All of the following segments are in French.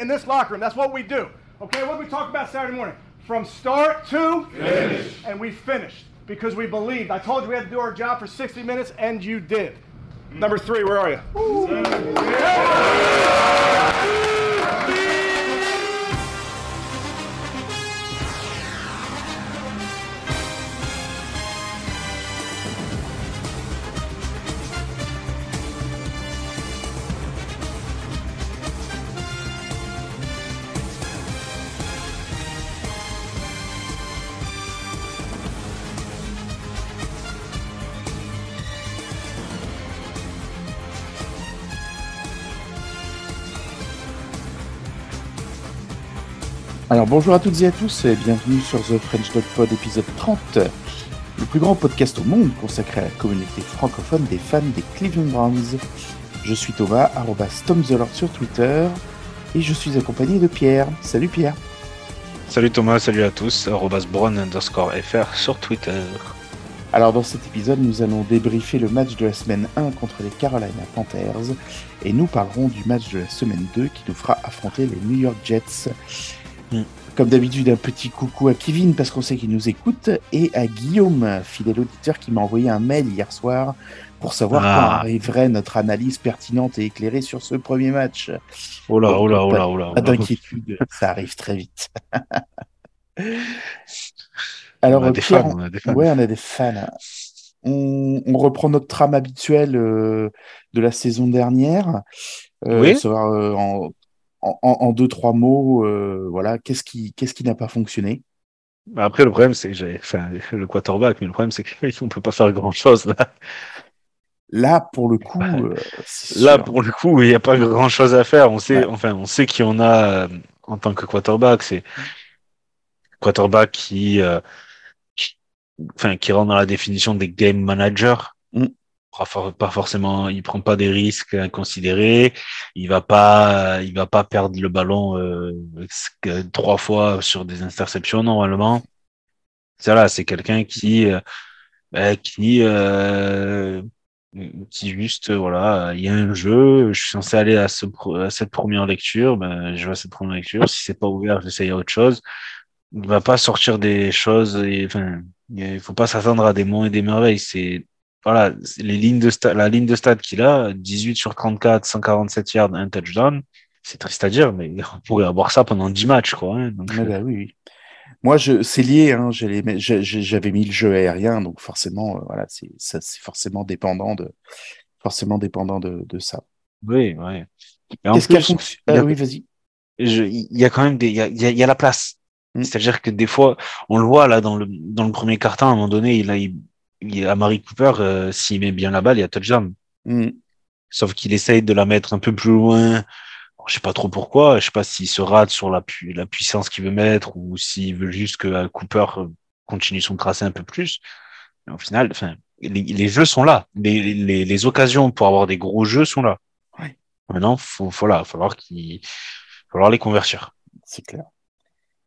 in this locker room. That's what we do. Okay, what did we talk about Saturday morning? From start to finish. And we finished because we believed. I told you we had to do our job for 60 minutes, and you did. Number three, where are you? Alors bonjour à toutes et à tous et bienvenue sur The French Dog Pod épisode 30, le plus grand podcast au monde consacré à la communauté francophone des fans des Cleveland Browns. Je suis Thomas, arrobas Tom the Lord sur Twitter et je suis accompagné de Pierre. Salut Pierre. Salut Thomas, salut à tous, arrobas brown underscore fr sur Twitter. Alors dans cet épisode, nous allons débriefer le match de la semaine 1 contre les Carolina Panthers et nous parlerons du match de la semaine 2 qui nous fera affronter les New York Jets. Comme d'habitude, un petit coucou à Kevin parce qu'on sait qu'il nous écoute et à Guillaume, fidèle auditeur qui m'a envoyé un mail hier soir pour savoir Ah. quand arriverait notre analyse pertinente et éclairée sur ce premier match. Oh là, Oh, oh là, oh là, oh là. Pas d'inquiétude, ça arrive très vite. Alors, on a des Pierre, fans, on a des fans. Ouais, on a des fans. On, on reprend notre trame habituelle euh, de la saison dernière. Euh, Oui. savoir, euh, en, en, en deux, trois mots, euh, voilà, qu'est-ce qui, qu'est-ce qui n'a pas fonctionné? Bah, Après, le problème, c'est que enfin, le quarterback, mais le problème, c'est qu'on peut pas faire grand chose là. Là, pour le coup, Bah, euh, Là, pour le coup, il n'y a pas grand chose à faire. On sait, Ouais. enfin, on sait qu'il y en a euh, en tant que quarterback. C'est quarterback qui, euh, qui- enfin, qui rentre dans la définition des game managers. Mm. Pas for- Pas forcément, il prend pas des risques inconsidérés. Il va pas, il va pas perdre le ballon euh, trois fois sur des interceptions normalement. C'est là, c'est quelqu'un qui, euh, ben, qui, euh, qui juste, euh, voilà, il y a un jeu, je suis censé aller à, à cette première lecture, ben, je vais à cette première lecture. Si c'est pas ouvert, j'essaye autre chose. Il va pas sortir des choses, et, enfin, il faut pas s'attendre à des monts et des merveilles. C'est, voilà, les lignes de stade, la ligne de stade qu'il a, 18 sur 34, 147 yards, un touchdown. C'est triste à dire, mais on pourrait avoir ça pendant 10 matchs, quoi. hein. Donc, Ouais, bah oui, oui. Moi, je, c'est lié. Hein, j'avais mis le jeu aérien, donc forcément, euh, voilà, c'est, forcément dépendant de, forcément dépendant de, de ça. oui, oui. Il y a- Ah oui, vas-y. il y a quand même des, il y a, y a- y a la place. Mm. C'est-à-dire que des fois, on le voit là dans le dans le premier carton, à un moment donné, il a, il- à Marie Cooper, euh, s'il met bien la balle, il y a touchdown. Mm. Sauf qu'il essaye de la mettre un peu plus loin. Je sais pas trop pourquoi. Je sais pas s'il se rate sur la, pu- la puissance qu'il veut mettre ou s'il veut juste que euh, Cooper euh, continue son tracé un peu plus. Mais au final, enfin, les, les jeux sont là. Les, les, les occasions pour avoir des gros jeux sont là. Ouais. Maintenant, faut, faut là, falloir qu'il, falloir les convertir. C'est clair.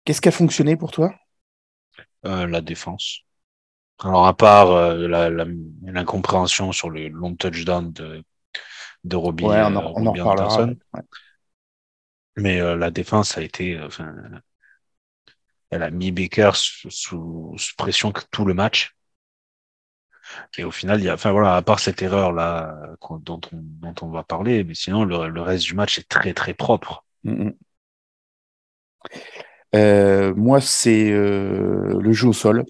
Qu'est-ce qui a fonctionné pour toi? Euh, la défense. Alors, à part euh, l'incompréhension sur le long touchdown de, de Robbie, Ouais, on euh, en, on en Robbie reparlera. Ouais. Mais euh, la défense a été, euh, enfin, elle a mis Baker sous, sous, sous pression que tout le match. Et au final, il y a, enfin voilà, à part cette erreur là dont on, dont on va parler, mais sinon le, le reste du match est très très propre. Euh, moi, c'est euh, le jeu au sol.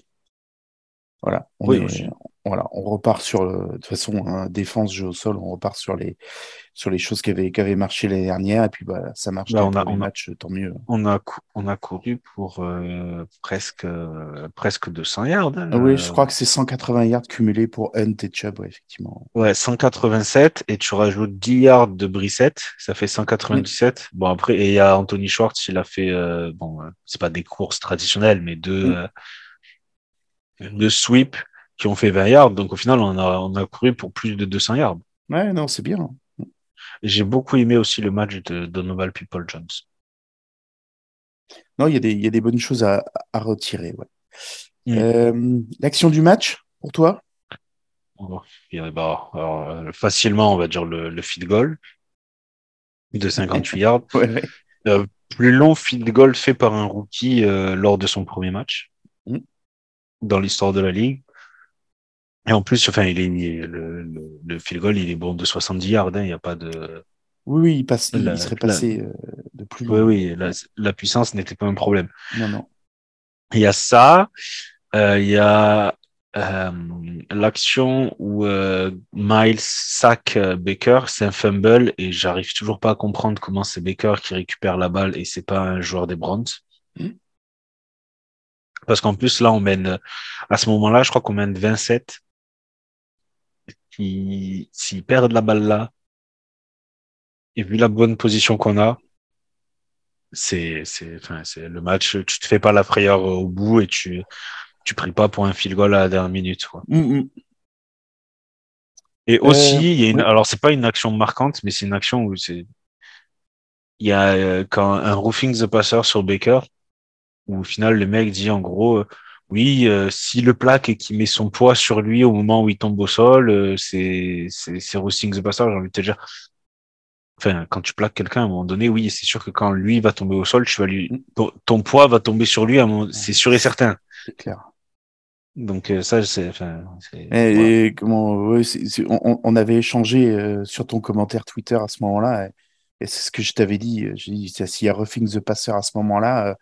Voilà. On Oui, est- aussi. voilà, on repart sur le- de toute façon hein, défense, jeu au sol, on repart sur les sur les choses qui avaient qui avaient marché l'année dernière et puis bah ça marche Bah, dans on a- premier on a- match, tant mieux. On a on a couru pour euh, presque euh, presque 200 yards. hein, Ah oui, euh, je crois que c'est 180 yards cumulés pour Hunt et Chubb, ouais, effectivement. Ouais, 187 et tu rajoutes 10 yards de Brissette, ça fait 197. Bon après et il y a Anthony Schwartz, il a fait euh, bon, euh, c'est pas des courses traditionnelles mais deux Mm. Deux sweeps qui ont fait 20 yards. Donc au final, on a on a couru pour plus de 200 yards. Ouais, non, c'est bien. J'ai beaucoup aimé aussi le match de Donovan People Jones. Non, il y a des il y a des bonnes choses à, à retirer, ouais. Mm. Euh, l'action du match pour toi? A- bah, alors, euh, facilement, on va dire le, le feed goal de 58 yards. Ouais, ouais. Euh, plus long field goal fait par un rookie euh, lors de son premier match Mm. Dans l'histoire de la ligue. Et en plus, enfin, il est, le, le, le field goal, il est bon de 70 yards. hein, Il n'y a pas de. Oui, oui, il, passe, il, La- il serait passé euh, de plus Oui, loin. oui, la, la puissance n'était pas un problème. Non, non. Il y a ça. euh, il y a euh, l'action où euh, Miles sac euh, Baker, c'est un fumble et j'arrive toujours pas à comprendre comment c'est Baker qui récupère la balle et c'est pas un joueur des Browns. Parce qu'en plus là on mène à ce moment-là, je crois qu'on mène 27. Qui- S'ils perdent la balle là et vu la bonne position qu'on a, c'est c'est enfin c'est le match. Tu te fais pas la frayeur au bout et tu tu pries pas pour un field goal à la dernière minute. Quoi. Mm, mm. Et aussi, il y a une, oui. alors c'est pas une action marquante, mais c'est une action où c'est, il y a euh, quand un roofing the passer sur Baker, où au final le mec dit en gros, euh, oui, euh, si le plaque et qu'il met son poids sur lui au moment où il tombe au sol, euh, c'est c'est c'est the passer. J'ai envie de te dire, enfin quand tu plaques quelqu'un à un moment donné, oui, c'est sûr que quand lui va tomber au sol, tu vas lui, ton, ton poids va tomber sur lui, à un moment- c'est sûr et certain. C'est clair. Donc euh, ça, c'est, enfin, Et, et comment, ouais, on, on avait échangé euh, sur ton commentaire Twitter à ce moment-là, et, et c'est ce que je t'avais dit. J'ai dit, s'il y a roughing the passer à ce moment-là, euh,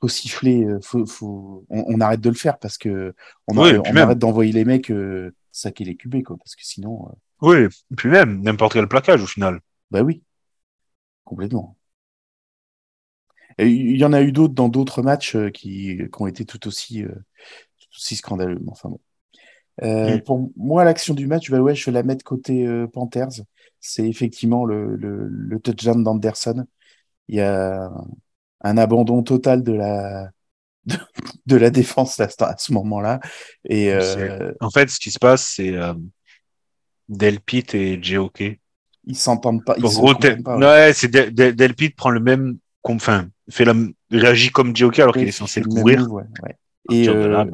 faut siffler, euh, faut, faut, on, on arrête de le faire parce que on, Oui, arrête- et puis on même- arrête d'envoyer les mecs euh, saquer les QB, quoi, parce que sinon, euh, Oui, et puis même n'importe quel plaquage au final. bah oui, complètement. Il y en a eu d'autres dans d'autres matchs qui, qui ont été tout aussi, euh, tout aussi scandaleux. Enfin bon. Pour moi, l'action du match, bah ouais, je vais la mettre côté Panthers. C'est effectivement le, le, le touchdown d'Anderson. Il y a un abandon total de la de, de la défense là, à ce moment-là. Et euh, En fait, ce qui se passe, c'est euh, Delpit et JOK. ils s'entendent pas. Ils En gros, pas, ouais. ouais, c'est Del- Del- Delpit prend le même, enfin, fait la, réagit comme JOK alors qu'il est censé le même ouais. À Et, là, euh,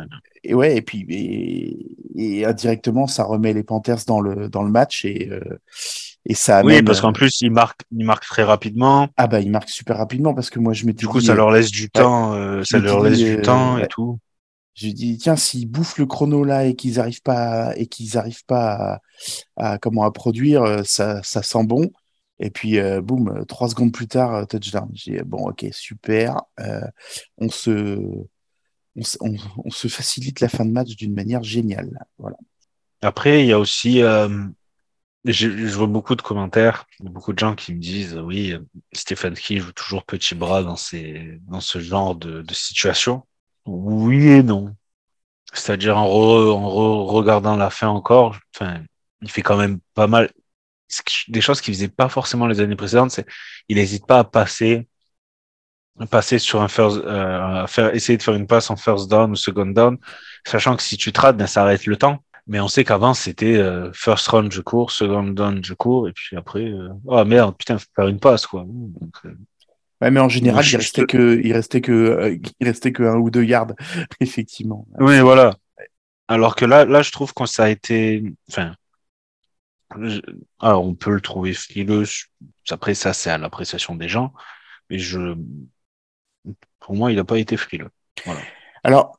et ouais, et puis et, et indirectement, ça remet les Panthers dans le dans le match et euh, et ça oui, parce qu'en plus, il marque, il marque très rapidement. Ah bah, ils marquent super rapidement parce que moi, je m'étais Du coup, dit, ça euh, leur laisse du temps, euh, ça leur dit, laisse du euh, temps et ouais. tout. J'ai dit tiens s'ils bouffent le chrono là et qu'ils arrivent pas à- et qu'ils arrivent pas à, à- comment à produire euh, ça ça sent bon et puis euh, boum euh, trois secondes plus tard euh, touchdown j'ai dit, bon ok super euh, on se on, se- on- on se facilite la fin de match d'une manière géniale voilà Après, il y a aussi, euh, je, vois beaucoup de commentaires, beaucoup de gens qui me disent, oui, Stéphane Key joue toujours petit bras dans ces, dans ce genre de, de situation. Oui et non. C'est-à-dire en, re- en re- regardant la fin encore, enfin, il fait quand même pas mal. Des choses qu'il faisait pas forcément les années précédentes, c'est il n'hésite pas à passer, passer sur un first, euh, à faire, essayer de faire une passe en first down ou second down, sachant que si tu te rates, ben, ça arrête le temps. Mais on sait qu'avant, c'était euh, first run, je cours, second down, je cours, et puis après, euh, oh merde, putain, faut faire une passe, quoi. Donc, euh, ouais mais en général il restait que il restait que euh, il restait que un ou deux yards effectivement Oui, voilà. Alors que là, là, je trouve que ça a été, enfin, je- alors on peut le trouver frileux. Après, ça, c'est à l'appréciation des gens. Mais je, pour moi, il n'a pas été frileux. Voilà. Alors,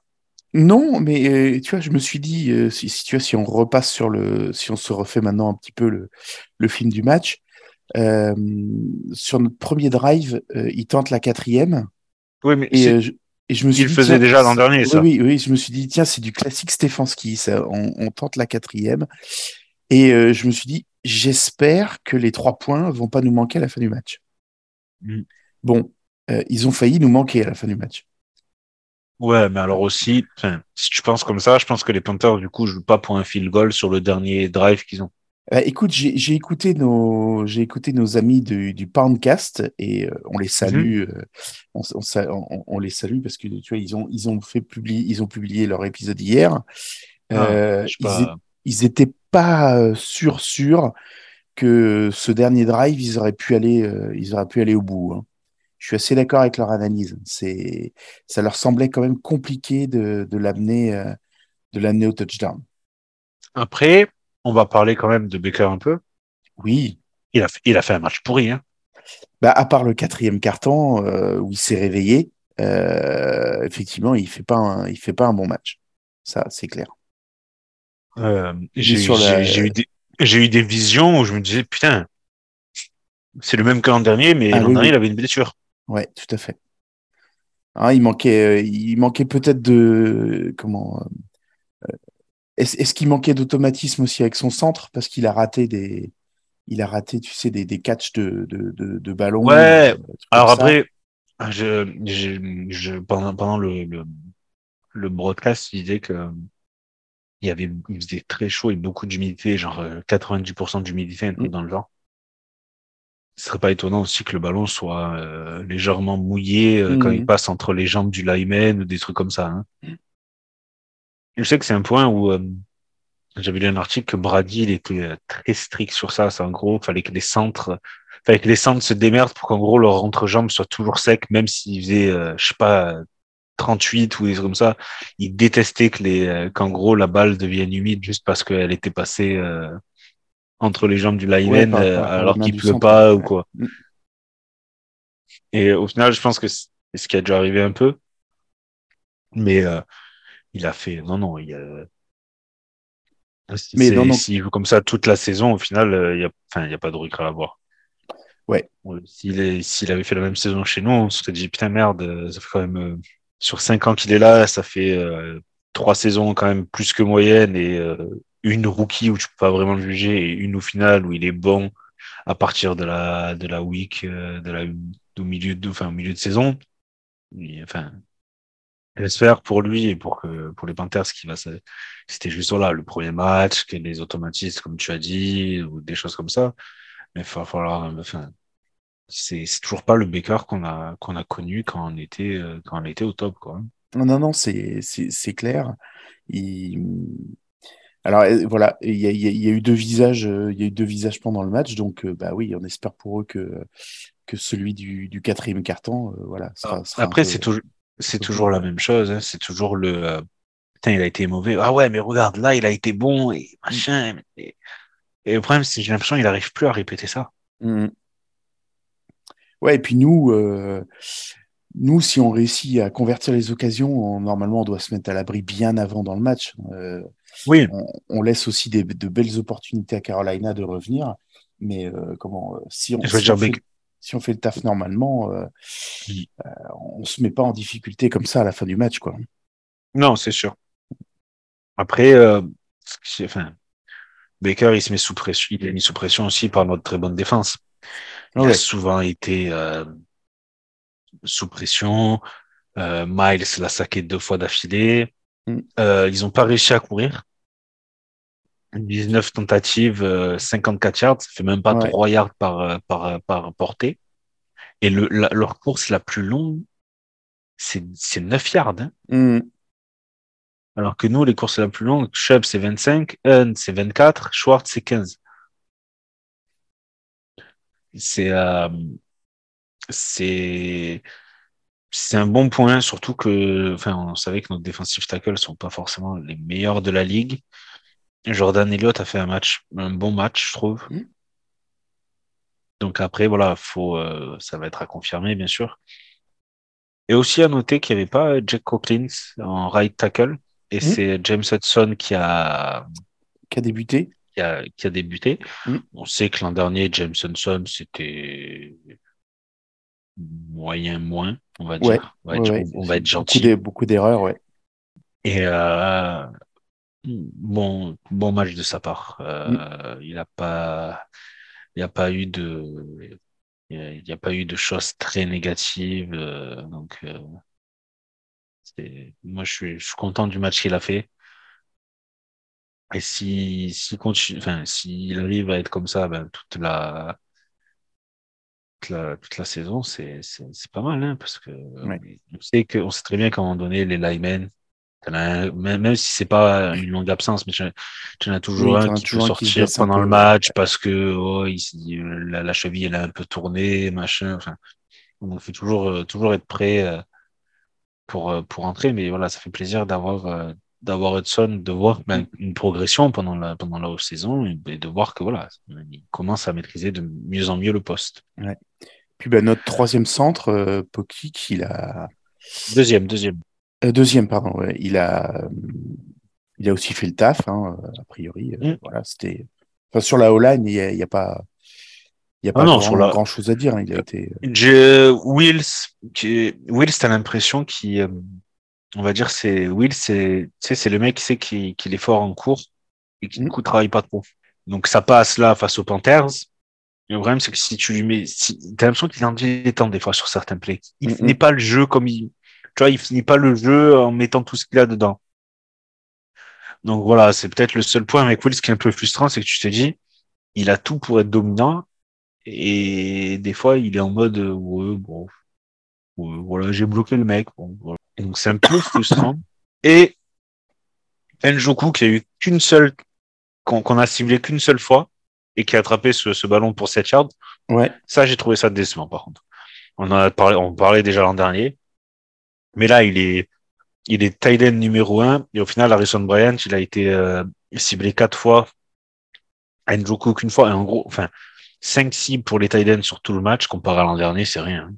non, mais euh, tu vois, je me suis dit, euh, si, si tu vois, si on repasse sur le, si on se refait maintenant un petit peu le, le film du match, euh, sur notre premier drive, il tente la quatrième, Oui, mais et, je, et je me suis il le dit, faisait tiens, déjà l'an dernier, oui, ça. Oui, oui, je me suis dit, tiens, c'est du classique Stefanski, ça, on, on tente la quatrième, et je me suis dit, j'espère que les trois points vont pas nous manquer à la fin du match. Mm. Bon, ils ont failli nous manquer à la fin du match. Ouais, mais alors aussi, si tu penses comme ça, je pense que les Panthers, du coup, jouent pas pour un field goal sur le dernier drive qu'ils ont. Euh, écoute, j'ai écouté nos j'ai écouté nos amis du, du Poundcast et euh, on les salue, euh, on, les salue parce que tu vois ils ont ils ont fait publier ils ont publié leur épisode hier. Euh, je sais ils, pas. é- ils étaient pas euh, sûrs sûrs que ce dernier drive ils auraient pu aller euh, ils auraient pu aller au bout. hein. Je suis assez d'accord avec leur analyse. C'est ça leur semblait quand même compliqué de, de l'amener euh, de l'amener au touchdown. Après, on va parler quand même de Baker un peu. Oui, Il a fait, il a fait un match pourri, hein. bah, à part le quatrième carton où il s'est réveillé, effectivement, il fait pas un, il fait pas un bon match. Ça, c'est clair. j'ai eu, des, eu des visions où je me disais putain, c'est le même que l'an dernier, mais ah l'an dernier, il avait une blessure. Ouais, tout à fait. Ah, il manquait, il manquait peut-être de comment est-ce qu'il manquait d'automatisme aussi avec son centre? Parce qu'il a raté des, il a raté, tu sais, des, des catchs de, de, de, ballon. Ouais. Euh, Alors après, je, je, pendant, pendant le, le, le, broadcast, il disait que il y avait, il faisait très chaud et beaucoup d'humidité, genre 90% euh, d'humidité mm. dans le vent. Ce serait pas étonnant aussi que le ballon soit euh, légèrement mouillé quand il mm. passe entre les jambes du lineman ou des trucs comme ça. Hein. Je sais que c'est un point où euh, j'avais lu un article que Brady il était euh, très strict sur ça. C'est en gros, il fallait que les centres, fallait que les centres se démerdent pour qu'en gros leur entrejambe soit toujours sec, même s'ils faisaient, euh, je sais pas, 38 ou des trucs comme ça. Il détestait que les, qu'en gros la balle devienne humide juste parce qu'elle était passée entre les jambes du lineman alors qu'il pleut pas ou quoi. Mm. Et au final, je pense que c'est ce qui a déjà arrivé un peu. Mais il a fait. Non, non, il a. Mais non, S'il joue comme ça toute la saison, au final, euh, il n'y a, enfin, a pas de regret à avoir. Ouais. S'il, s'il avait fait la même saison chez nous, on se serait dit putain merde, euh, ça fait quand même euh, sur cinq ans qu'il est là, ça fait trois saisons quand même plus que moyenne et une rookie où tu peux pas vraiment juger et une au final où il est bon à partir de la de la week de la au milieu de enfin au milieu de saison. enfin, J'espère pour lui et pour que pour les Panthers qui va c'était juste là le premier match, que les automatistes comme tu as dit ou des choses comme ça. Mais il va falloir enfin c'est c'est toujours pas le Baker qu'on a qu'on a connu quand on était euh, quand on était au top quoi. Non non non c'est c'est clair. Il... Alors euh, voilà, il y a, il y a eu deux visages, euh, il y a eu deux visages pendant le match, donc bah oui, on espère pour eux que que celui du, du quatrième carton, voilà. Sera, sera Après, c'est toujours c'est toujours la même chose. Hein. C'est toujours le. Euh, putain, il a été mauvais. Ah ouais, mais regarde, là, il a été bon et machin. Et, le problème, c'est que j'ai l'impression qu'il n'arrive plus à répéter ça. Mmh. Ouais, et puis nous, euh, nous, si on réussit à convertir les occasions, normalement, on doit se mettre à l'abri bien avant dans le match. Euh, oui. On, laisse aussi des, de belles opportunités à Carolina de revenir. Mais comment si on, si on fait, si on fait le taf normalement, euh, euh, on ne se met pas en difficulté comme ça à la fin du match. Quoi. Non, c'est sûr. Après, euh, enfin, Baker, il se met sous pression, il est mis sous pression aussi par notre très bonne défense. Il a souvent été sous pression. Miles l'a saqué deux fois d'affilée. Mm. ils n'ont pas réussi à courir. 19 tentatives, 54 euh, yards, ça fait même pas 3 yards par, euh, par, euh, par portée. Et le, leur course la plus longue, c'est 9 yards. Hein. Hmm. Alors que nous, les courses la plus longues, Chubb c'est 25, Hun c'est 24, Schwartz c'est 15. C'est c'est c'est un bon point, surtout que enfin on savait que nos defensive tackles sont pas forcément les meilleurs de la ligue. Jordan Elliott a fait un match, un bon match, je trouve. Hmm. Donc après, voilà, faut, euh, ça va être à confirmer, bien sûr. Et aussi à noter qu'il n'y avait pas Jack Coughlin en right tackle. Et hmm. c'est James Hudson qui a, qui a débuté. Qui a, qui a débuté. Hmm. On sait que l'an dernier, James Hudson, c'était moyen moins, on va dire. on, va être, gentil. Beaucoup d'erreurs, ouais. Et euh, bon, bon match de sa part. Euh, il n'a pas, il n'y a pas eu de, il n'y a, pas eu de choses très négatives. Euh, donc, euh, moi, je suis, je suis content du match qu'il a fait. Et si, si continue, enfin, s'il arrive à être comme ça, ben, toute la, toute la, toute la saison, c'est, pas mal, hein, parce que on sait que, on sait très bien qu'à un moment donné, les linemen, même, si c'est pas une longue absence, mais tu en as toujours un qui peut sortir pendant le match parce que oh, la, cheville elle est un peu tournée, machin. Enfin, on fait toujours, euh, toujours être prêt euh, pour, euh, pour entrer, mais voilà, ça fait plaisir d'avoir d'avoir Hudson, de voir ben, une progression pendant la, pendant la saison et, de voir que voilà, il commence à maîtriser de mieux en mieux le poste. Ouais. Puis ben, notre troisième centre, euh, Pokic, il a. Deuxième, deuxième. Euh, deuxième, pardon. Ouais. Il a, il a aussi fait le taf, hein, a priori. Euh, mm. Voilà, c'était. Enfin, sur la O-line, il n'y a, a, pas. Il n'y a ah pas grand, grand, chose à dire. Hein. Il a été. Wills, qui... Wills, t'as l'impression qu'il on va dire, c'est Will, c'est c'est le mec qui sait qu'il est fort en cours et qui ne mm. travaille pas trop. Donc ça passe là face aux Panthers. Le problème, c'est que si tu lui mets, si, t'as l'impression qu'il est en dilettante des fois sur certains plays. Il n'est finit pas le jeu comme il, tu vois, il finit pas le jeu en mettant tout ce qu'il a dedans. Donc voilà, c'est peut-être le seul point avec Will, ce qui est un peu frustrant, c'est que tu te dis, il a tout pour être dominant et des fois, il est en mode, ouais, bon, voilà, j'ai bloqué le mec. Bon, voilà. Donc c'est un peu frustrant. Et Njoku qui a eu qu'une seule, qu'on a ciblé qu'une seule fois et qui a attrapé ce, ce ballon pour 7 yards. Ouais. Ça, j'ai trouvé ça décevant par contre. On en a parlé, on parlait déjà l'an dernier. Mais là, il est, il est tight numéro 1 et au final, Harrison Bryant, il a été euh, ciblé quatre fois. Njoku qu'une fois. Et en gros, enfin, 5 cibles pour les tight sur tout le match comparé à l'an dernier, c'est rien.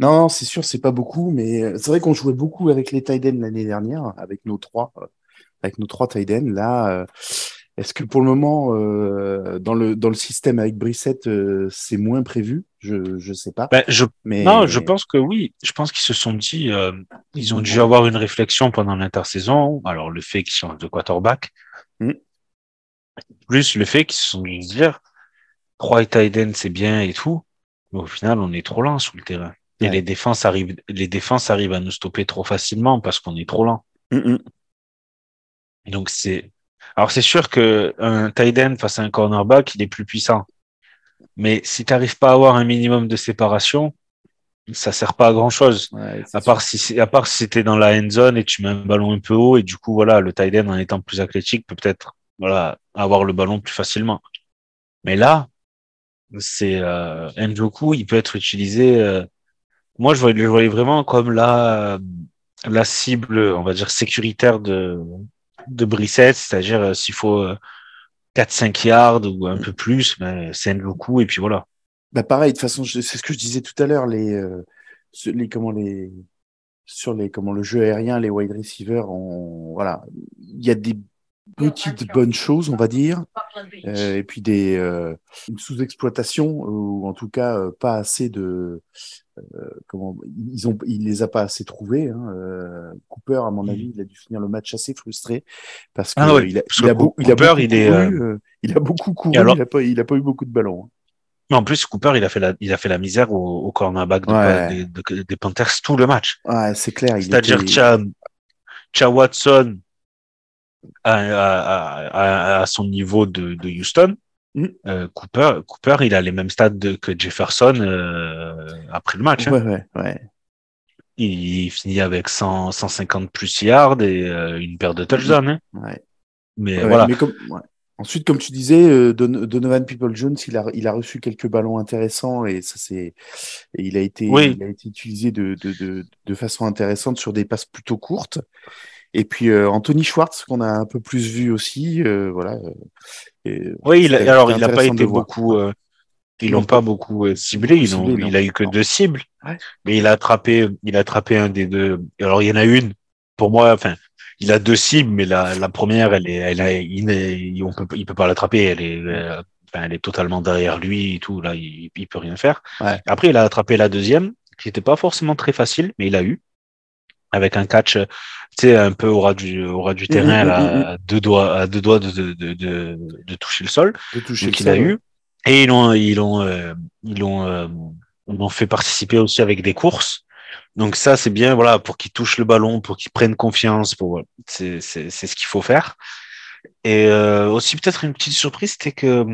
Non, c'est sûr, c'est pas beaucoup, mais euh, c'est vrai qu'on jouait beaucoup avec les Tiden l'année dernière, avec nos trois, euh, avec nos trois Tiden. Là, euh, est-ce que pour le moment, dans le dans le système avec Brissette, c'est moins prévu? Je je sais pas. Ben, je, mais... Non, je pense que oui. Je pense qu'ils se sont dit, ils ont dû avoir une réflexion pendant l'intersaison. Alors le fait qu'ils changent de quarterback, hmm. plus le fait qu'ils se sont dit dire trois Tiden c'est bien et tout, mais au final on est trop lent sur le terrain. Et les défenses arrivent, les défenses arrivent à nous stopper trop facilement parce qu'on est trop lent. Donc c'est, alors c'est sûr que un tight end face à un cornerback, il est plus puissant. Mais si tu n'arrives pas à avoir un minimum de séparation, ça sert pas à grand chose. à, part si, à part si c'était dans la end zone et tu mets un ballon un peu haut et du coup, voilà, le tight end en étant plus athlétique peut peut-être, voilà, avoir le ballon plus facilement. Mais là, c'est, euh, Njoku, il peut être utilisé, euh, moi, je le voyais vraiment comme la, la cible, on va dire, sécuritaire de, de Brissette, c'est-à-dire euh, s'il faut 4-5 euh, yards ou un peu plus, ben, c'est coup et puis voilà. Bah pareil, de toute façon, c'est ce que je disais tout à l'heure, les, euh, les, comment les, sur les, comment le jeu aérien, les wide receivers, on, voilà, il y a des petites bonnes choses, on va dire, euh, et puis des euh, une sous-exploitation ou en tout cas euh, pas assez de comment ils ont il les a pas assez trouvés. Hein, Cooper, à mon avis, il a dû finir le match assez frustré parce que ah il, a, il, a, beaucoup il, est, il a beaucoup couru, il a pas il a pas eu beaucoup de ballons. Hein. Mais en plus, Cooper, il a fait la, il a fait la misère au, au cornerback des, Panthers tout le match. Ouais, c'est clair. C'est-à-dire, était... Cha Watson, à, à, son niveau de, de Houston. Mm. Euh, Cooper, Cooper, il a les mêmes stats que Jefferson euh, après le match. Hein. Ouais, ouais, Il, finit avec 100, 150 plus yards et euh, une paire de touchdowns. Hein. Ouais. Mais voilà. Mais comme, Ensuite, comme tu disais, Donovan People Jones, il a, il a reçu quelques ballons intéressants et ça c'est, il a été, il a été utilisé de, de, de, de, façon intéressante sur des passes plutôt courtes. Et puis euh, Anthony Schwartz, qu'on a un peu plus vu aussi, euh, voilà. Euh, oui, il alors il n'a pas été beaucoup. ils l'ont pas beaucoup ciblé. Ils ont, il a eu que deux cibles, mais il a attrapé, il a attrapé un des deux. Alors il y en a une. Pour moi, enfin, il a deux cibles, mais la, la première, elle est, elle a, il, on peut, il peut pas l'attraper. Elle est, enfin, elle est totalement derrière lui et tout. Là, il, il peut rien faire. Après, il a attrapé la deuxième, qui n'était pas forcément très facile, mais il a eu avec un catch, tu sais, un peu au ras du, au ras du mmh, terrain, mmh, mmh, à, deux doigts, à deux doigts de, de, de, de toucher le sol. De toucher qu'il a eu. Et ils l'ont, ils l'ont, euh, ils l'ont, euh, ont fait participer aussi avec des courses. Donc ça, c'est bien, voilà, pour qu'ils touchent le ballon, pour qu'ils prennent confiance, pour, c'est, c'est, c'est ce qu'il faut faire. Et euh, aussi peut-être une petite surprise, c'était que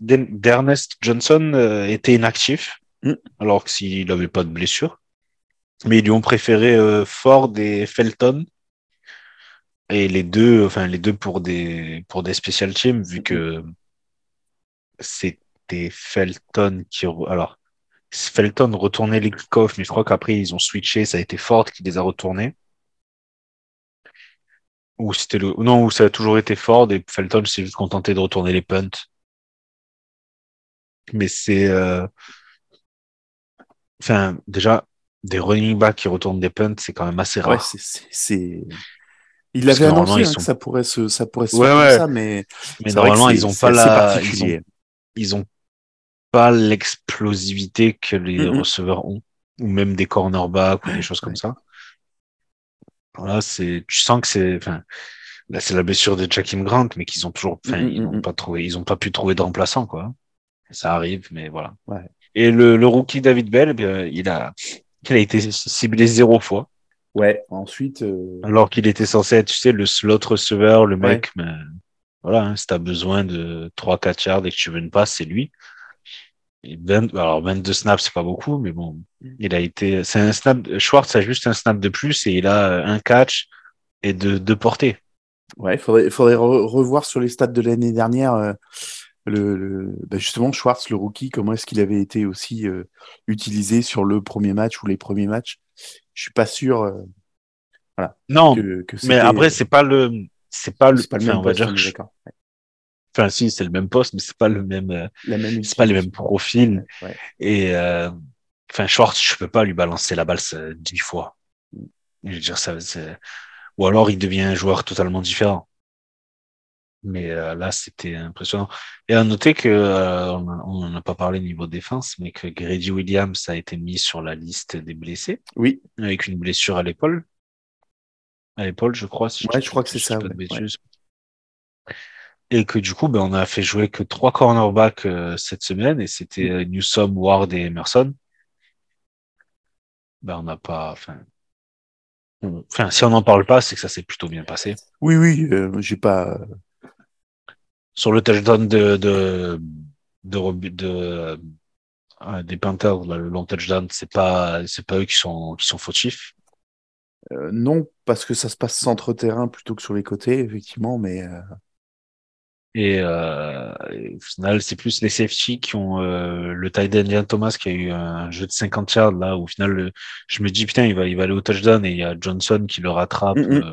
D'Ernest Johnson euh, était inactif, alors que s'il n'avait pas de blessure. Mais ils lui ont préféré euh, Ford et Felton. Et les deux, enfin les deux pour des pour des special teams, vu que c'était Felton qui alors Felton retournait les kick-off, mais je crois qu'après ils ont switché, ça a été Ford qui les a retournés. Ou c'était le, non, où ça a toujours été Ford et Felton s'est juste contenté de retourner les punts. Mais c'est, euh, enfin, déjà, des running backs qui retournent des punts, c'est quand même assez rare. Ouais, c'est- Il normalement, annoncé hein, sont- que ça pourrait se, ça pourrait se Ouais, faire comme ça, mais Mais normalement, ils ont pas la, ils ont, ils ont pas l'explosivité que les Mhm. receveurs ont, ou même des cornerbacks ou des choses comme ça. Voilà, c'est, tu sens que c'est, enfin, là, c'est la blessure de Jakim Grant, mais qu'ils ont toujours, enfin, ils n'ont pas trouvé, ils ont pas pu trouver de remplaçant, quoi. Ça arrive, mais voilà. Ouais. Et le, le rookie David Bell, eh bien, il a, il a été ciblé zéro fois, Ouais, ensuite. euh, alors qu'il était censé être, tu sais, le slot receveur, le mec, mais voilà, hein, si t'as besoin de 3-4 yards et que tu veux une passe, c'est lui. Et 20 alors 22 snaps, c'est pas beaucoup, mais bon, il a été, c'est un snap, Schwartz a juste un snap de plus et il a euh, un catch et de, deux portées. Ouais, il faudrait, faudrait re- revoir sur les stats de l'année dernière euh, le, le- bah, justement Schwartz, le rookie, comment est-ce qu'il avait été aussi euh, utilisé sur le premier match ou les premiers matchs? Je suis pas sûr euh, Non, que, que mais après, c'est pas le, c'est pas le, pas le enfin, même on va poste, dire on que est je- d'accord. Ouais. enfin, si, c'est le même poste, mais c'est pas le même, euh, même c'est pas les mêmes profils. Ouais. Et euh, enfin, Schwartz, je peux pas lui balancer la balle dix fois. Je veux dire, ça, c'est- ou alors il devient un joueur totalement différent. Mais euh, là, c'était impressionnant. Et à noter que euh, on a- on n'en a pas parlé niveau défense, mais que Grady Williams a été mis sur la liste des blessés Oui, avec une blessure à l'épaule. À l'épaule, je crois. Si Ouais, je crois que c'est ça, ouais. Et que du coup, ben, on a fait jouer que trois cornerbacks euh, cette semaine, et c'était euh, Newsom, Ward et Emerson. Ben, on n'a pas, enfin, si on n'en parle pas, c'est que ça s'est plutôt bien passé. oui, oui. euh, j'ai pas. Sur le touchdown de, de, de, de, euh, des Panthers, là, le long touchdown, c'est pas, c'est pas eux qui sont, qui sont fautifs. euh, non, parce que ça se passe centre-terrain plutôt que sur les côtés, effectivement, mais euh, Et, euh, et au final, c'est plus les safety qui ont euh, le tight end Thomas qui a eu un jeu de 50 yards là. Au final, le- je me dis putain, il va, il va aller au touchdown et il y a Johnson qui le rattrape. Mm, mm.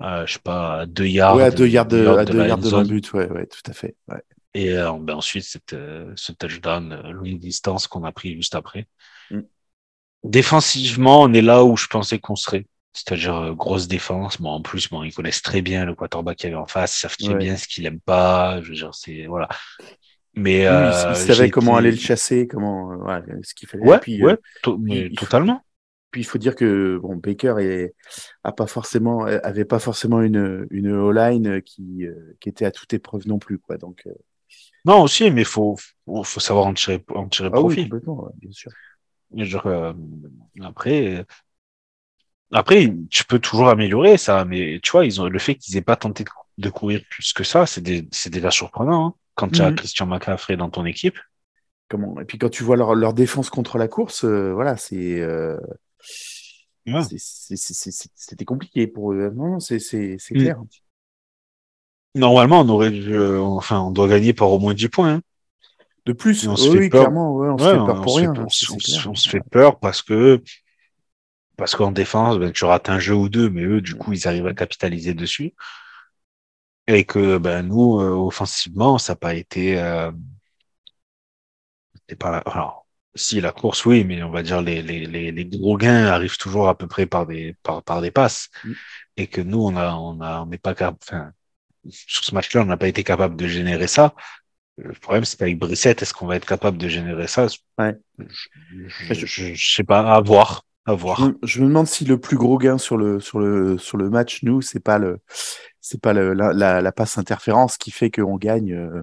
Euh, je sais pas, à deux yards. ouais, à deux yards de, à de deux yards de l'embut, ouais, ouais, tout à fait. Ouais. Et euh, ben ensuite, cette, euh, ce touchdown euh, longue distance qu'on a pris juste après. Mm. Défensivement, on est là où je pensais qu'on serait. C'est-à-dire euh, grosse défense. Bon, en plus, bon, ils connaissent très bien le quarterback qu'il y avait en face, ils savent très Ouais. bien ce qu'il aime pas. Je veux dire, c'est voilà. Mais Oui, euh, il, il savait j'ai comment aller le chasser, comment, euh, voilà, ce qu'il fallait. Ouais, puis, ouais, euh, mais totalement. Puis il faut dire que bon, Baker est, a pas forcément, avait pas forcément une, une O-line qui, euh, qui était à toute épreuve non plus. Quoi. Donc, euh, Non, aussi, mais faut, faut, savoir en tirer, en tirer ah oui, profit. complètement, ouais, bien sûr. Dire, euh, après, euh, après, tu peux toujours améliorer ça, mais tu vois, ils ont le fait qu'ils aient pas tenté de, de courir plus que ça, c'est déjà surprenant. hein. Quand tu as Mhm. Christian McCaffrey dans ton équipe, Comment... Et puis quand tu vois leur, leur défense contre la course, euh, voilà, c'est, euh, Ouais. c'était compliqué pour eux. Non, non, c'est Mm. clair. normalement, on aurait dû, euh, enfin, on doit gagner par au moins 10 points. hein. De plus, Et on oui, se fait oui, peur. clairement, ouais, on se fait peur pour rien. fait- hein, on, se- on on fait peur parce que parce qu'en défense, ben, tu rates un jeu ou deux, mais eux, du coup, ils arrivent à capitaliser dessus. Et que ben nous, euh, offensivement, ça n'a pas été. Euh... pas alors si la course, oui, mais on va dire les, les, les, les gros gains arrivent toujours à peu près par des par, par des passes. Mm. Et que nous, on a on a on n'est pas capable. Enfin, sur ce match-là, on n'a pas été capable de générer ça. Le problème, c'est qu'avec Brissette, est-ce qu'on va être capable de générer ça? Ouais. je, je, je- je sais pas, à voir, à voir. Je, me- je me demande si le plus gros gain sur le sur le sur le match, nous, c'est pas le c'est pas le, la, la, la passe interférence qui fait qu'on gagne euh,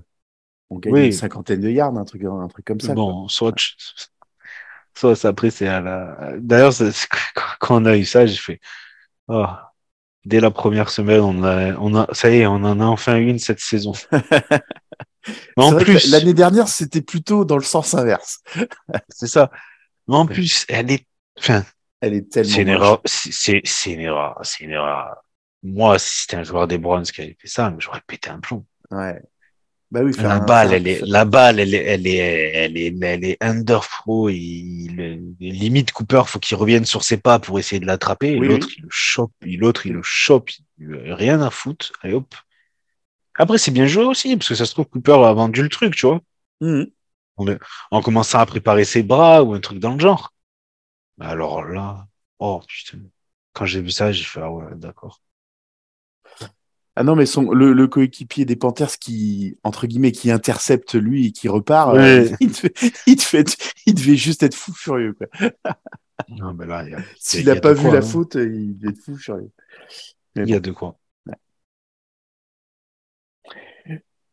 on gagne Oui. une cinquantaine de yards, un truc un truc comme ça. quoi. bon, soit, tu- soit ça, après, c'est à la. D'ailleurs, quand on a eu ça, j'ai fait. Oh, dès la première semaine, on a, on a, ça y est, on en a enfin une cette saison. Mais en plus, l'année dernière, c'était plutôt dans le sens inverse. c'est ça. Mais en plus, elle est, enfin, Elle est tellement c'est une erreur, c'est une erreur, c'est une erreur. Moi, si c'était un joueur des Browns qui avait fait ça, j'aurais pété un plomb. Ouais. Bah oui, La un- balle, elle est, la balle, elle est, elle est, elle est, elle est under. Il, limite Cooper, faut qu'il revienne sur ses pas pour essayer de l'attraper. Oui, l'autre, il le chope, l'autre, il le chope, il Rien à foutre. Allez hop. Après, c'est bien joué aussi, parce que ça se trouve, Cooper a vendu le truc, tu vois. Mhm. En, en commençant à préparer ses bras ou un truc dans le genre. Alors là, oh putain. Quand j'ai vu ça, j'ai fait, ah ouais, d'accord. Ah non, mais son, le, le coéquipier des Panthers qui, entre guillemets, qui intercepte lui et qui repart, Ouais. euh, il, devait, il, devait, il devait juste être fou furieux. quoi. Non, mais là, S'il n'a pas vu quoi, la hein. faute, il devait être fou furieux. Mais Il y a de quoi.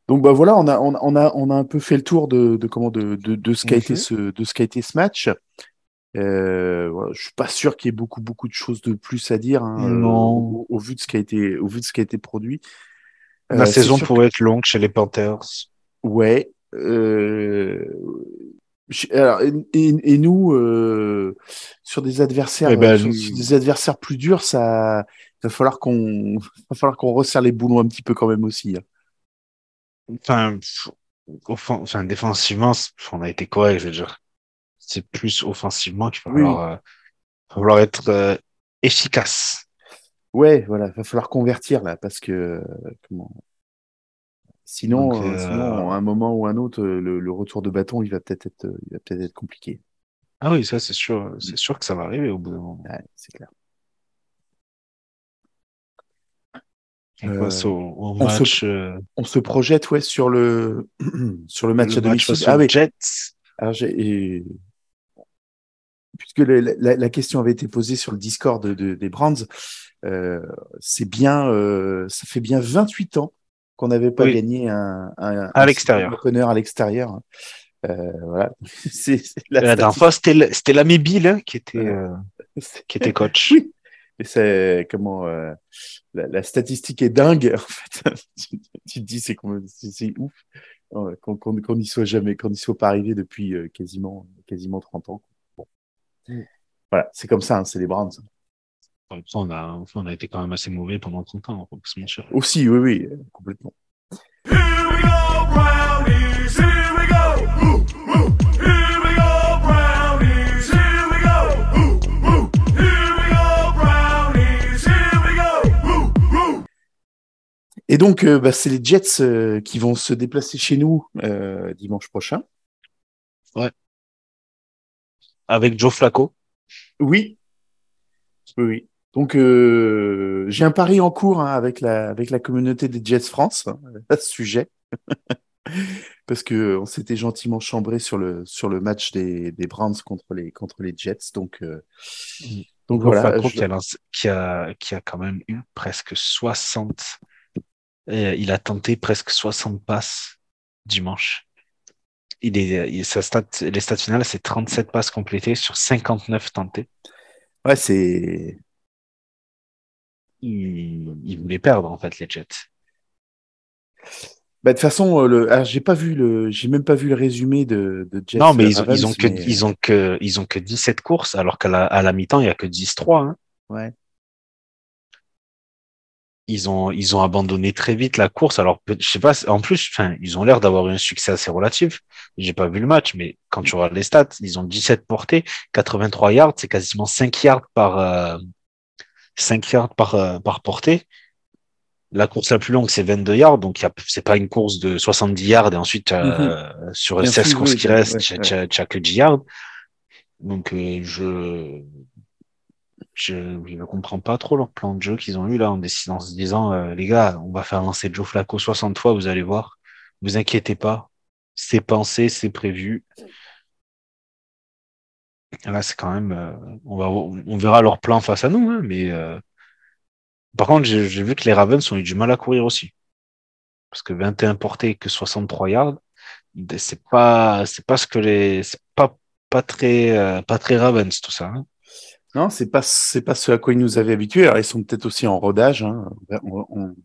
Donc bah voilà, on a, on, on a, on a un peu fait le tour de, de comment de, de, de ce qu'a été Mhm. ce de ce qu'a été ce match. Euh, voilà, je suis pas sûr qu'il y ait beaucoup beaucoup de choses de plus à dire hein, euh, Non. au, au vu de ce qui a été au vu de ce qui a été produit. La Euh, c'est saison pourrait être longue chez les Panthers. ouais. euh, alors, et, et- et nous euh, sur des adversaires Eh ben, sur, sur des adversaires plus durs, ça va falloir qu'on va falloir qu'on resserre les boulons un petit peu quand même aussi. hein. Enfin, enfin, défensivement, on a été correct, je veux dire. C'est plus offensivement qu'il va Oui. falloir, euh, falloir être euh, efficace. Ouais, voilà, va falloir convertir là parce que euh, comment sinon, Donc, euh, sinon à un moment ou un autre le, le retour de bâton il va peut-être être il va peut-être être compliqué. Ah oui, ça, c'est sûr, c'est sûr que ça va arriver au bout d'un moment. Ouais, c'est clair. On passe au, au on se- match, On se projette ouais sur le sur le match le à domicile. ah oui. Jets. Alors j'ai et- puisque le- la, la question avait été posée sur le Discord de- de- des Brands, euh, c'est bien euh, ça fait bien 28 ans qu'on n'avait pas Oui. gagné un, un, À l'extérieur. Opener à l'extérieur. Euh, voilà. c'est la La dernière fois, c'était c'était l'ami Bill hein, qui était, euh, qui était coach. Oui. Et c'est comment euh, la, la statistique est dingue en fait. tu, tu te dis c'est qu'on- c'est ouf euh, qu'on qu'on qu'on n'y soit jamais, qu'on n'y soit pas arrivé depuis quasiment quasiment 30 ans. Mm. Voilà, c'est comme ça, hein, c'est les Browns. En même temps, On a, on a été quand même assez mauvais pendant 30 ans, on peut pas se mentir. Aussi, oui, oui, complètement. Here we go, brownies. Here we go. Woo, woo. Here we go, brownies. Here we go. Woo, woo. Here we go, brownies. Here we go. Woo, woo. Et donc, euh, bah, c'est les Jets euh, qui vont se déplacer chez nous euh, dimanche prochain. Avec Joe Flacco. Oui, oui, oui. Donc, euh, j'ai un pari en cours hein, avec la avec la communauté des Jets France hein, à ce sujet, parce que euh, on s'était gentiment chambré sur le sur le match des, des Browns contre les contre les Jets. Donc, euh, donc Joe voilà. Flacco je- qui, a lancé- qui, a, qui a quand même eu presque 60. euh, il a tenté presque 60 passes dimanche. Il est, il- sa stat, les stats finales, c'est 37 passes complétées sur 59 tentées. Ouais, c'est Il, il voulait perdre, en fait, les Jets. bah, de toute façon, euh, le... j'ai pas vu le, j'ai même pas vu le résumé de, de Jets. non, mais ils ont, Ravens, ils ont que, mais- ils ont que, ils ont que 17 courses, alors qu'à la, à la mi-temps, il y a que 10-3, hein. Ouais. Ils ont, ils ont abandonné très vite la course. Alors, je sais pas, en plus, enfin, ils ont l'air d'avoir eu un succès assez relatif. J'ai pas vu le match, mais quand tu regardes les stats, ils ont 17 portées, 83 yards, c'est quasiment 5 yards par, euh, 5 yards par, euh, par portée. La course la plus longue, c'est 22 yards, donc c'est pas une course de 70 yards et ensuite, euh, sur les Bien 16 sûr, courses qui restent, tu ouais. que 10 yards. Donc, euh, je, je ne comprends pas trop leur plan de jeu qu'ils ont eu là en décidant, en se disant euh, les gars, on va faire lancer Joe Flacco 60 fois, vous allez voir. Vous inquiétez pas, c'est pensé, c'est prévu. Là, c'est quand même, euh, on va, on verra leur plan face à nous, hein, mais euh, par contre, j'ai vu que les Ravens ont eu du mal à courir aussi, parce que 21 portés que 63 yards, c'est pas, c'est pas ce que les, c'est pas pas très, pas très Ravens tout ça. hein. Non, c'est pas c'est pas ce à quoi ils nous avaient habitués. Alors ils sont peut-être aussi en rodage. Hein. On- on-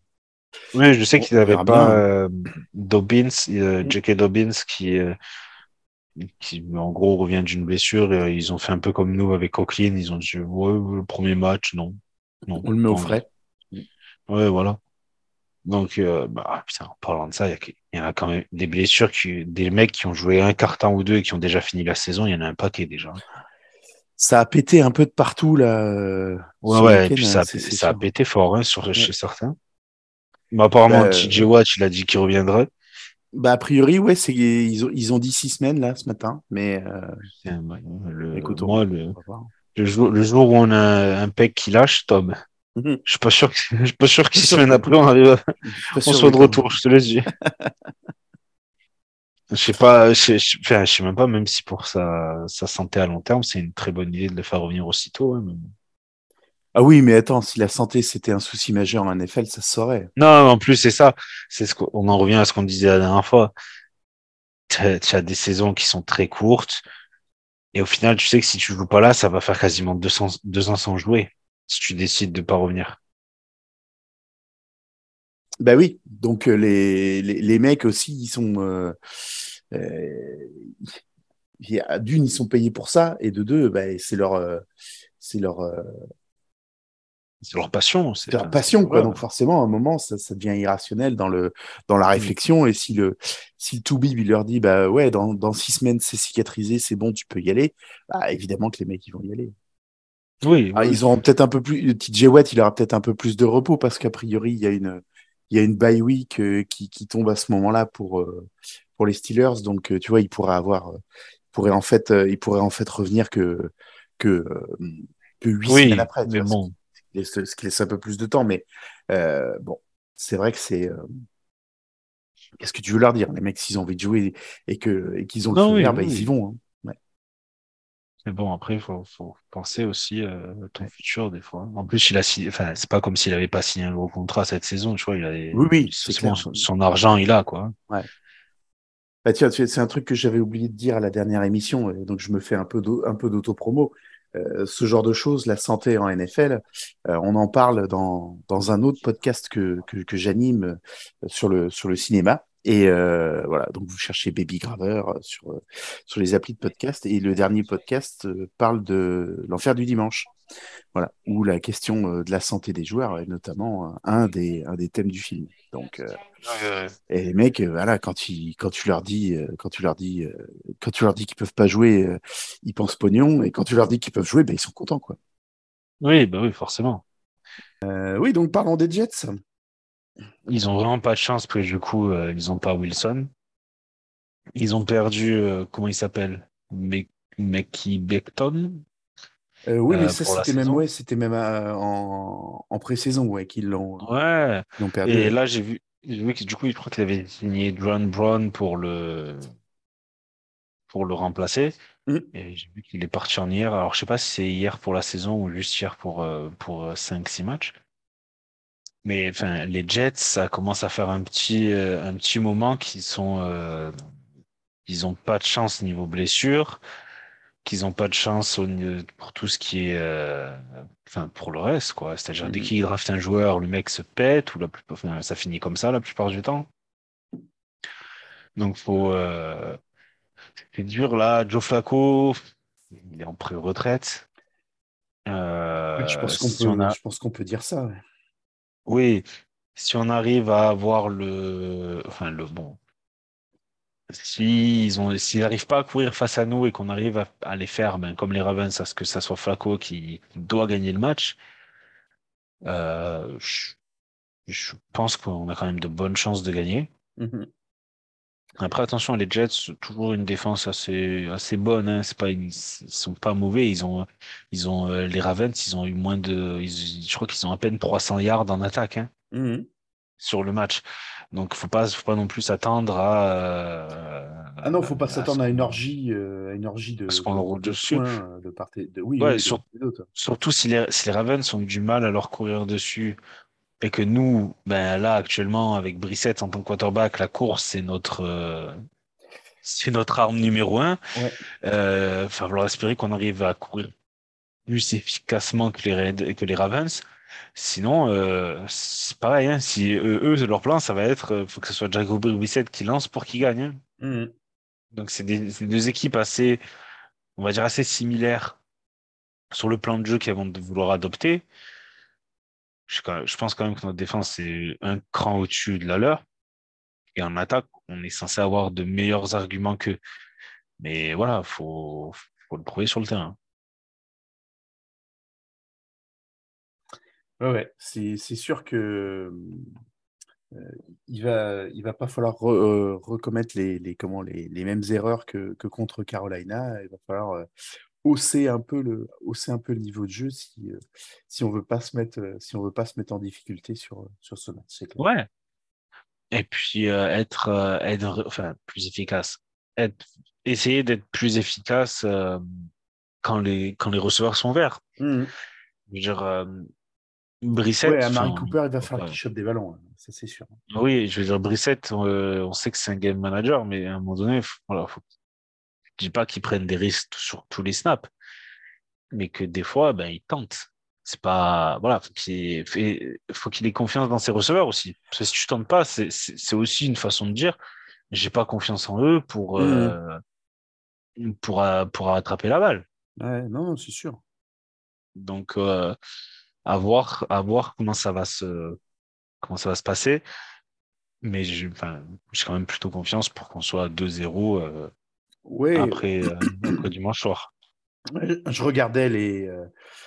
Oui, je sais qu'ils n'avaient pas euh, Dobbins, euh, J.K. Dobbins, qui, euh, qui en gros revient d'une blessure. et ils ont fait un peu comme nous avec Coquelin. Ils ont dit ouais, le premier match, non. non On le met au frais. Ouais, voilà. Donc, euh, bah, putain, en parlant de ça, il y, en a quand même des blessures, qui, des mecs qui ont joué un temps ou deux et qui ont déjà fini la saison. Il y en a un paquet déjà. Ça a pété un peu de partout là. euh, Ouais, ouais, et puis ça, a- ça pété fort hein, sur, chez certains. Mais apparemment, Bah, TJ Watt, il a dit qu'il reviendrait. Bah, a priori, ouais, c'est ils ont, ils ont dit six semaines là ce matin, mais euh, le- écoute, moi, le, voir. le, jour, le jour où on a un pec qui lâche, Tom, Mhm. je suis pas sûr que, je suis pas sûr que six sûr semaines que- après, on arrive à, on soit de retour, je te laisse dire. Je sais pas, je, je sais même pas, même si pour sa, sa santé à long terme, c'est une très bonne idée de le faire revenir aussitôt. hein, mais- Ah oui, mais attends, si la santé c'était un souci majeur en NFL, ça se saurait. Non, en plus, c'est ça. C'est ce qu'on on en revient à ce qu'on disait la dernière fois. Tu as des saisons qui sont très courtes. Et au final, tu sais que si tu joues pas là, ça va faire quasiment 200, deux ans sans jouer. Si tu décides de pas revenir. Bah oui, donc euh, les, les, les mecs aussi, ils sont. Euh, euh, D'une, ils sont payés pour ça, et de deux, bah, c'est leur, c'est leur, C'est leur passion. c'est leur passion, quoi. ouais. Donc forcément, à un moment, ça, ça devient irrationnel dans le, dans Mm. la réflexion. Et si le, si le Toubib, il leur dit, bah ouais, dans, dans six semaines, c'est cicatrisé, c'est bon, tu peux y aller. Bah évidemment que les mecs, ils vont y aller. Oui, Ah, oui. ils auront peut-être un peu plus. TJ Watt, il aura peut-être un peu plus de repos parce qu'a priori, il y a une, il y a une bye week euh, qui, qui tombe à ce moment-là pour, euh, pour les Steelers. Donc, euh, tu vois, il pourrait avoir, euh, il pourrait en fait, euh, il pourrait en fait revenir que, que, que huit Oui, semaines après. mais bon. Ce qui laisse, un peu plus de temps. Mais euh, bon, c'est vrai que c'est. euh, Qu'est-ce que tu veux leur dire? Les mecs, s'ils ont envie de jouer et que et qu'ils ont le Non, feu oui, vert, bah, oui. ils y vont. hein. Mais bon, après, il faut, faut penser aussi euh, à ton futur, des fois. En plus, il a signé, enfin, c'est pas comme s'il avait pas signé un gros contrat cette saison, tu vois, il a Oui, oui, bon, son, son argent, il a, quoi. Bah tiens, c'est un truc que j'avais oublié de dire à la dernière émission, donc je me fais un peu d'au- un peu d'auto-promo. Euh, ce genre de choses, la santé en NFL, euh, on en parle dans, dans un autre podcast que, que, que j'anime euh, sur le, sur le cinéma. Et euh, voilà, donc vous cherchez Baby Graveur euh, sur, euh, sur les applis de podcast. Et le dernier podcast parle de l'enfer du dimanche. Voilà, où la question de la santé des joueurs est notamment un des, un des thèmes du film. Donc, euh, et les mecs, voilà, quand, ils, quand tu leur dis, quand tu leur dis, quand tu leur dis qu'ils peuvent pas jouer, ils pensent pognon, et quand tu leur dis qu'ils peuvent jouer, ben ils sont contents, quoi. Oui, bah oui, forcément. Euh, oui, donc parlons des Jets. Ils ont vraiment pas de chance parce que du coup, euh, ils ont pas Wilson. Ils ont perdu, euh, comment il s'appelle? Mickey Beckton. Euh, oui, mais ça, c'était même, ouais, c'était même en, en pré-saison, ouais, qu'ils l'ont, Ouais. l'ont perdu. Et là, j'ai vu, j'ai vu que du coup, je crois qu'il avait signé John Brown pour le, pour le remplacer. Mhm. Et j'ai vu qu'il est parti en hier. Alors, je sais pas si c'est hier pour la saison ou juste hier pour, euh, pour 5-6 matchs. Mais enfin, les Jets, ça commence à faire un petit, euh, un petit moment qu'ils sont, euh, ils ont pas de chance niveau blessure, qu'ils ont pas de chance au, pour tout ce qui est, euh, enfin, pour le reste, quoi. C'est-à-dire, dès Mhm. qu'ils draftent un joueur, le mec se pète, ou la plupart, enfin, ça finit comme ça la plupart du temps. Donc, faut, euh, c'est dur là. Joe Flacco, il est en pré-retraite. Je pense qu'on si peut, a- je pense qu'on peut dire ça. ouais. Oui, si on arrive à avoir le, enfin le bon, si ils ont, s'ils n'arrivent pas à courir face à nous et qu'on arrive à, les faire, ben, comme les Ravens, à ce que ça soit Flacco qui doit gagner le match, euh, je, je pense qu'on a quand même de bonnes chances de gagner. Mhm. Après, attention, les Jets, toujours une défense assez, assez bonne. Hein. C'est pas, ils, sont pas mauvais. Ils ont, ils ont euh, les Ravens, ils ont eu moins de, ils- je crois qu'ils ont à peine 300 yards en attaque. Hein. Mhm. sur le match. Donc, faut pas, faut pas non plus s'attendre à. euh, Ah non, faut pas à s'attendre ce à une orgie, euh, à une orgie de, Parce qu'on roule de dessus. euh, de part et de, oui, Ouais, oui, sur-. Surtout si les, si les Ravens ont eu du mal à leur courir dessus et que nous, ben là, actuellement, avec Brissette en tant que quarterback, la course, c'est notre, euh, c'est notre arme numéro un. Ouais. Euh, va falloir espérer qu'on arrive à courir plus efficacement que les, Raid- que les Ravens. Sinon, euh, c'est pareil, hein, si eux, eux, leur plan, ça va être, euh, faut que ce soit Jacoby Brissett qui lance pour qu'il gagne. hein. Mhm. Donc, c'est des, deux équipes assez, on va dire, assez similaires sur le plan de jeu qu'elles vont vouloir adopter je, pense quand même que notre défense est un cran au-dessus de la leur. Et en attaque, on est censé avoir de meilleurs arguments qu'eux. Mais voilà, il faut, le trouver sur le terrain. Ouais, c'est sûr que euh, il va il va pas falloir euh, recommettre les, comment, les, les, mêmes erreurs que, que, contre Carolina. Il va falloir euh, hausser un peu le hausser un peu le niveau de jeu si euh, si on veut pas se mettre euh, si on veut pas se mettre en difficulté sur sur ce match. Clair. Ouais. Et puis euh, être, euh, être enfin, plus efficace. Être, essayer d'être plus efficace euh, quand les, quand les receveurs sont verts. Mhm. Je veux dire, euh, Brissette. Ouais, à Marie Cooper, il va ouais. qu'il chope des ballons, hein, ça c'est sûr. Oui, je veux dire, Brissette, euh, on sait que c'est un game manager, mais à un moment donné, faut, voilà, faut, dis pas qu'ils prennent des risques sur tous les snaps, mais que des fois, ben, ils tentent. C'est pas, voilà, faut qu'il fait- faut qu'il ait confiance dans ses receveurs aussi. Parce que si tu tentes pas, c'est, c'est c'est aussi une façon de dire, j'ai pas confiance en eux pour, euh, pour, euh, pour attraper la balle. Ouais, non, c'est sûr. Donc, euh, à voir, à voir comment ça va se, comment ça va se passer. Mais j'ai j'ai quand même plutôt confiance pour qu'on soit à 2-0 euh, Ouais, après, euh, après dimanche soir. Je regardais les, euh,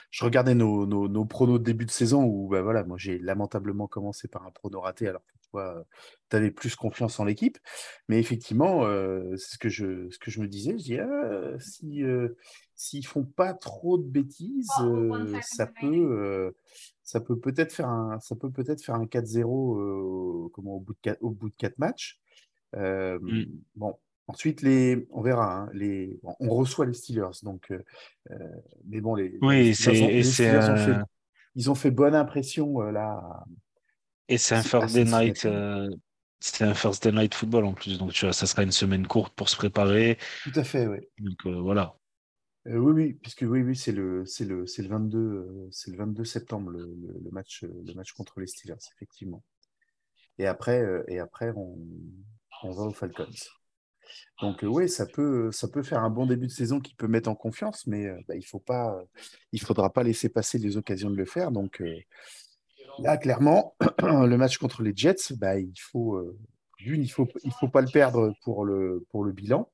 je regardais nos, nos, nos pronos de début de saison où, bah voilà, moi j'ai lamentablement commencé par un prono raté alors que toi, tu avais plus confiance en l'équipe. Mais effectivement, euh, c'est ce que je, ce que je me disais, je dis, ah, si, euh, s'ils font pas trop de bêtises, euh, ça peut, euh, ça peut peut-être faire un, ça peut peut-être faire un 4-0, euh, comment, au bout de quatre, au bout de quatre matchs. Euh, Mm. Bon, Ensuite, les, on verra. hein, les, bon, on reçoit les Steelers, donc. euh, euh, mais bon, les, Oui, les c'est- Steelers, ont, et les c'est Steelers ont fait, un- ils ont fait bonne impression euh, là. Et c'est un pas Thursday night, euh, c'est un night football en plus. Donc, tu vois, ça sera une semaine courte pour se préparer. Tout à fait, oui. Donc, voilà. Oui, oui, puisque oui, oui, c'est le, c'est le, c'est le 22, euh, c'est le 22 septembre le, le- le match, le match contre les Steelers, effectivement. Et après, et après, on, on va aux Falcons. Donc euh, oui, ça peut, ça peut faire un bon début de saison qui peut mettre en confiance, mais euh, bah, il faut pas, euh, il faudra pas laisser passer les occasions de le faire. Donc euh, là, clairement, le match contre les Jets, bah, il faut, euh, d'une, il faut, il faut pas le perdre pour le, pour le bilan.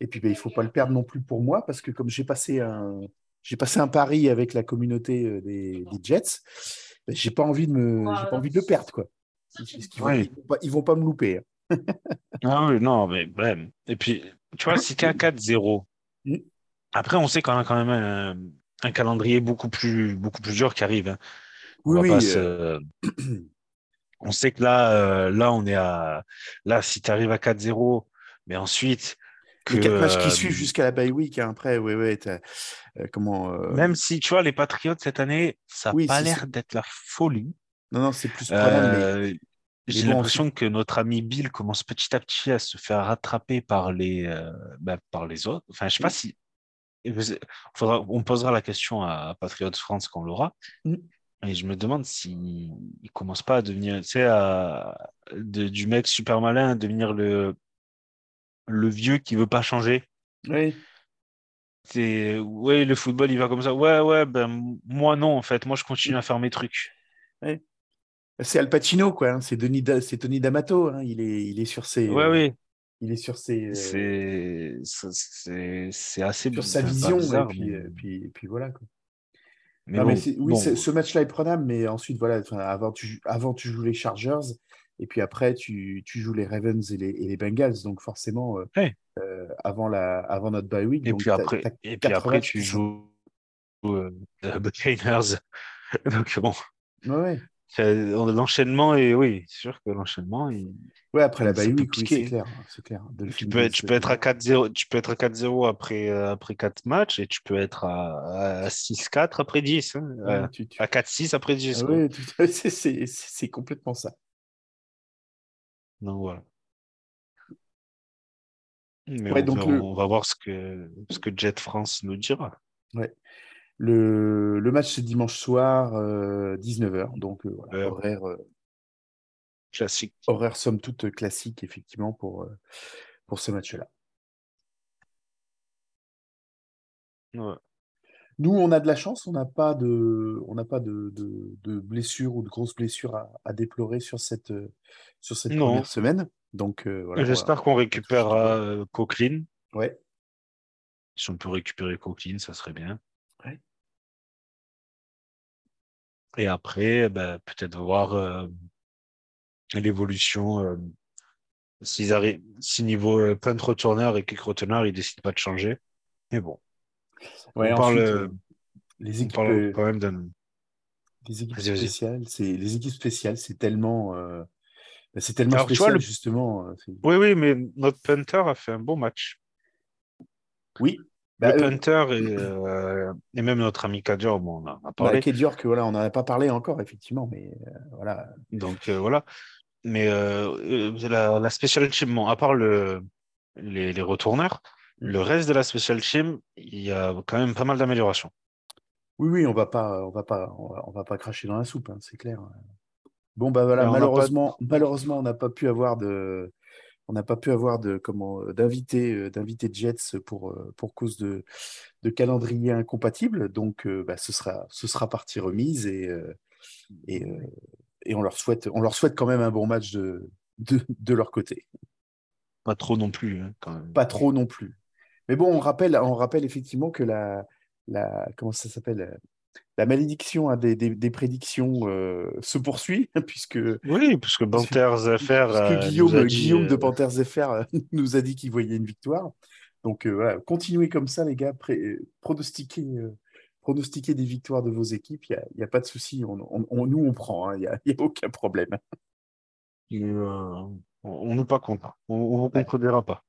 Et puis, bah, il faut pas le perdre non plus pour moi, parce que comme j'ai passé un, j'ai passé un pari avec la communauté euh, des, des Jets, bah, j'ai pas envie de me, j'ai pas envie de le perdre, quoi. Vont, ils vont pas, ils vont pas me louper. hein. Ah oui, non, mais bref. Et puis, tu vois, si tu es à 4-0, Mm. après, on sait qu'on a quand même un, un calendrier beaucoup plus, beaucoup plus dur qui arrive. hein. On Oui, oui, euh, On sait que là, euh, là, on est à. Là, si tu arrives à 4-0, mais ensuite. Que, les quatre matchs qui euh, suivent jusqu'à la bye week, hein, après, ouais, t'as, euh, comment, euh, Même si, tu vois, les Patriots cette année, ça n'a Oui, pas l'air d'être la folie. non, non, c'est plus prenant, mais Euh, J'ai l'impression que notre ami Bill commence petit à petit à se faire rattraper par les, euh, bah, par les autres. Enfin, je sais pas si. Faudra, on posera la question à Patriots France quand on l'aura. Mm. Et je me demande s'il ne commence pas à devenir, tu sais, à- de- du mec super malin à devenir le, le vieux qui veut pas changer. oui, C'est, ouais, le football, il va comme ça. Ouais, ouais, ben, moi non, en fait. Moi, je continue à faire mes trucs. C'est Al Pacino, quoi. hein, c'est Denis, Da- c'est Tony D'Amato. hein, il est, il est sur ses, Ouais, oui. il est sur ses, euh, C'est, c'est, c'est assez sur sa vision, bizarre, et puis, mais- euh, puis, voilà. Quoi. mais Non, bon, c'est- oui, bon, ce match-là est prenable, mais ensuite, voilà, avant, tu, avant, tu joues les Chargers, et puis après, tu, tu joues les Ravens et les, et les Bengals. Donc, forcément, euh, euh, avant, la, avant notre bye week. Et donc puis après, et puis après tu joues euh, Buccaneers. Donc bon, Ouais, l'enchaînement est oui, c'est sûr que l'enchaînement il- Ouais, après la bye week, oui, c'est clair. C'est clair. tu peux être, tu peux être à euh, 4-0, tu peux être à 4-0 après euh, après 4 matchs et tu peux être à, à 6-4 après 10 hein, ouais, euh, tu- tu- à 4-6 après 10 Ah ouais, à c'est- complètement ça. Donc voilà. Mais Ouais, on, donc va, le- on va voir ce que ce que Jet France nous dira. Le, le match, c'est dimanche soir, 19h. Donc, euh, voilà, Euh. horaire, euh, Classique. horaire somme toute classique, effectivement, pour, euh, pour ce match-là. Ouais. Nous, on a de la chance, on n'a pas de, on n'a pas de, de, de blessures ou de grosses blessures à, à déplorer sur cette, euh, sur cette Non. première semaine. Donc, euh, voilà. J'espère qu'on récupérera euh, Ouais. Si on peut récupérer Coqueline, ça serait bien. Ouais. Et après, ben, peut-être voir euh, l'évolution. euh, s'ils arrivent, si niveau euh, punt returner et kick returner, ils décident pas de changer. Mais bon, Ouais, on parle, ensuite, euh, euh, les on équipes, parle euh, quand même d'un. les équipes Vas-y, vas-y. spéciales, c'est les équipes spéciales, c'est tellement, euh, bah, c'est tellement Alors, tu vois, spécial le- justement. c'est- Oui, oui, mais notre punter a fait un bon match. Oui. Bah, le euh, punter et, euh, et même notre ami Kadir, bon, on en a bah, parlé. Ked York, voilà, on n'en a pas parlé encore effectivement, mais euh, voilà. Donc euh, voilà. Mais euh, euh, la, la special team, bon, à part le, les, les retourneurs, le reste de la special team, il y a quand même pas mal d'améliorations. Oui, oui, on va pas, on va pas, on va, on va pas cracher dans la soupe, hein, c'est clair. Bon bah voilà, on pas- malheureusement, malheureusement, on n'a pas pu avoir de, on n'a pas pu avoir de comment euh, d'invités, euh, d'invités Jets pour euh, pour cause de de calendrier incompatible. Donc bah, ce sera ce sera partie remise et et, et on leur souhaite on leur souhaite quand même un bon match de de, de leur côté. Pas trop non plus, hein, quand même. Pas trop non plus. Mais bon, on rappelle on rappelle effectivement que la la comment ça s'appelle la malédiction hein, des, des, des prédictions euh, se poursuit puisque Oui, parce que Panthers FR euh, que Guillaume, dit, de euh, Panthers FR nous a dit qu'il voyait une victoire. Donc euh, voilà, continuez comme ça, les gars. Pré- pronostiquez, euh, pronostiquez des victoires de vos équipes. Il n'y a, pas de souci. On, on- on- nous, on prend. hein. Il n'y a, il y a aucun problème. euh, on n'est pas content. On ne contredira pas.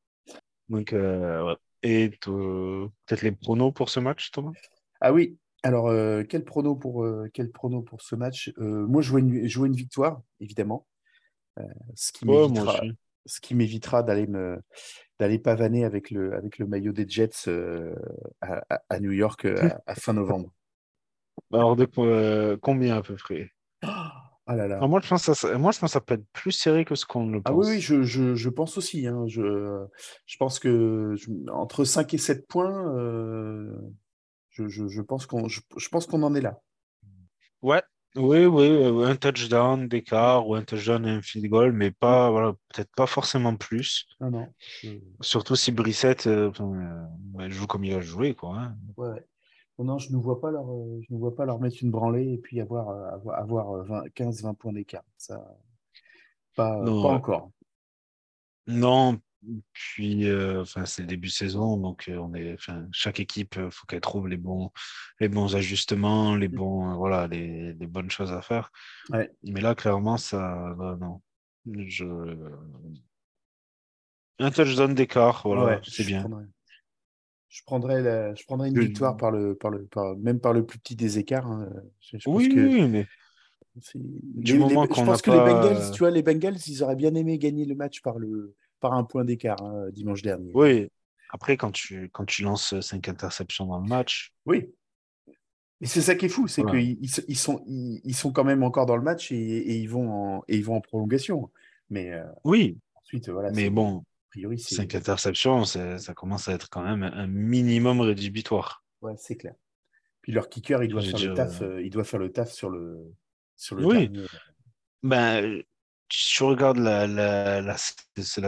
Donc, ouais. Et peut-être les pronos pour ce match, Thomas? Ah oui. Alors, euh, quel prono pour, euh, quel prono pour ce match? Euh, Moi, je vois, une, je vois une victoire, évidemment. Ce qui m'évitera d'aller me d'aller pavaner avec le, avec le maillot des Jets à, New York à- à fin novembre. Alors, de, combien à peu près? Ah là là. Alors, moi, je pense que ça, moi, je pense que ça peut être plus serré que ce qu'on le pense. Ah oui, oui, je, je, je pense aussi. hein. Je, je pense que entre 5 et 7 points, euh, je, je, je pense qu'on je, je pense qu'on en est là. Ouais, oui, oui, un touchdown d'écart ou un touchdown et un field goal, mais pas, voilà, peut-être pas forcément plus. Non, non. Surtout si Brissette euh, euh, joue comme il a joué, quoi. hein. ouais, ouais. Non, je ne vois pas leur, euh, je ne vois pas leur mettre une branlée et puis avoir, avoir, avoir 15-20 points d'écart. Ça, pas, Non, pas ouais. encore. Non, puis euh, enfin, c'est le début de saison, donc euh, on est, chaque équipe, il faut qu'elle trouve les bons, les bons ajustements, les bons, euh, voilà, les, les bonnes choses à faire. Ouais. Mais là, clairement, ça, bah, non. Je... Un touchdown d'écart, voilà, Ouais, c'est bien. prendrais, je prendrais, la- je prendrais une victoire par le, par le, par, même par le plus petit des écarts. hein. Je, je pense Oui, que mais Du les- moment les- qu'on je pense que pas, les Bengals, euh, tu vois, les Bengals, ils auraient bien aimé gagner le match par le, par un point d'écart hein, dimanche dernier. oui. Après, quand tu, quand tu lances cinq interceptions dans le match, Oui. Et c'est ça qui est fou, c'est Voilà. qu'ils ils, sont, ils, ils sont quand même encore dans le match et, et ils, vont en, et ils vont en prolongation. Mais euh, oui, ensuite, voilà. mais bon, A priori, cinq interceptions, ça commence à être quand même un minimum rédhibitoire. ouais, c'est clair. Puis leur kicker, il doit Je faire le taf. euh, il doit faire le taf sur le, sur le Oui. dernier. Ben, si tu regardes la, la, la,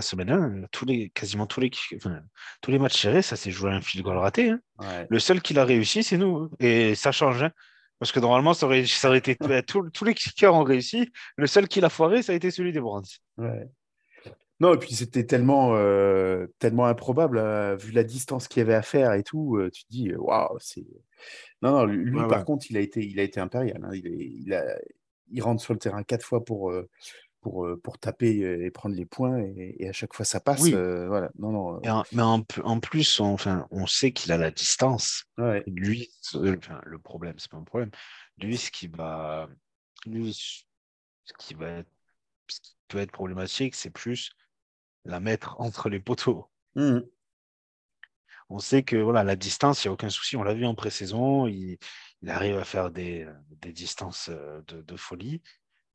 semaine 1, tous les, quasiment tous les, enfin, tous les matchs serrés, ça s'est joué à un field goal raté. hein. Ouais. Le seul qui l'a réussi, c'est nous. hein. Et ça change. hein. Parce que normalement, ça aurait, ça aurait été tous- les kickers ont réussi. Le seul qui l'a foiré, ça a été celui des Browns. Ouais. Non, et puis c'était tellement, euh, tellement improbable, euh, vu la distance qu'il y avait à faire et tout. euh, tu te dis, waouh, c'est. Non, non, lui, Ouais, par contre, il a été, il a été impérial. hein. Il, est- il, a, il rentre sur le terrain quatre fois pour, pour, pour taper et prendre les points, et, et à chaque fois ça passe. Oui. euh, voilà. Non, non. En- mais en, en plus, on, enfin, on sait qu'il a la distance. ouais. Lui, enfin, le problème, c'est pas un problème. Lui, ce qui va, lui, ce qui va être, ce qui peut être problématique, c'est plus la mettre entre les poteaux. Mhm. On sait que voilà, la distance, il n'y a aucun souci. On l'a vu en pré-saison, il, il arrive à faire des, des distances de, de folie.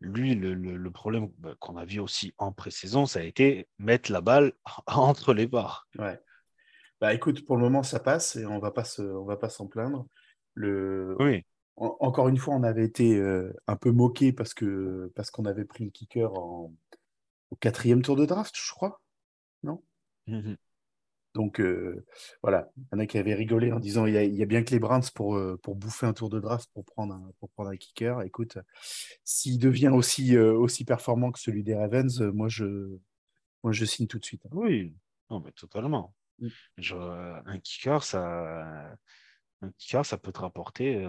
Lui, le, le- le problème bah, qu'on a vu aussi en pré-saison, ça a été mettre la balle entre les barres. Ouais. Bah écoute, pour le moment ça passe et on va pas se, on va pas s'en plaindre. Le, Oui, En- Encore une fois, on avait été euh, un peu moqué parce que parce qu'on avait pris le kicker en, au quatrième tour de draft, je crois. Mhm. Donc euh, voilà, il y en a qui avaient rigolé en disant il y a, il y a bien que les Browns pour, euh, pour bouffer un tour de draft pour prendre un, pour prendre un kicker. Écoute, s'il devient aussi, euh, aussi performant que celui des Ravens, moi je, moi je signe tout de suite. Oui, non, mais totalement. Mm. Genre, un kicker, ça, un kicker, ça peut te rapporter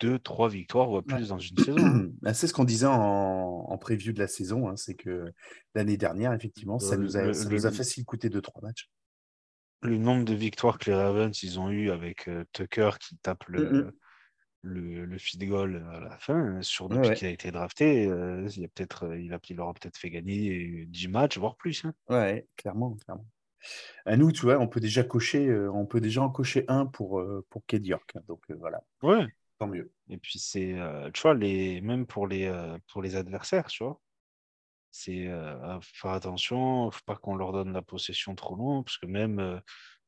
deux, trois victoires ou plus dans une saison. hein. Bah, c'est ce qu'on disait en, en preview de la saison, hein, c'est que l'année dernière, effectivement, ça nous a, le- ça le- nous a facile coûter deux, trois matchs. Le nombre de victoires que les Ravens ils ont eu avec euh, Tucker qui tape le, Mm, le, le feed goal à la fin, sur Ouais, depuis ouais. qu'il a été drafté, euh, il, a peut-être, euh, il, a, il aura peut-être fait gagner 10 matchs, voire plus. hein. Ouais, clairement, clairement. À nous, tu vois, on peut déjà cocher, euh, on peut déjà en cocher un pour, pour Ked York. hein, donc voilà, Ouais. tant mieux. Et puis c'est, tu vois, les, même pour les, pour les adversaires, tu vois, c'est euh, à faire attention, faut pas qu'on leur donne la possession trop long, parce que même, euh,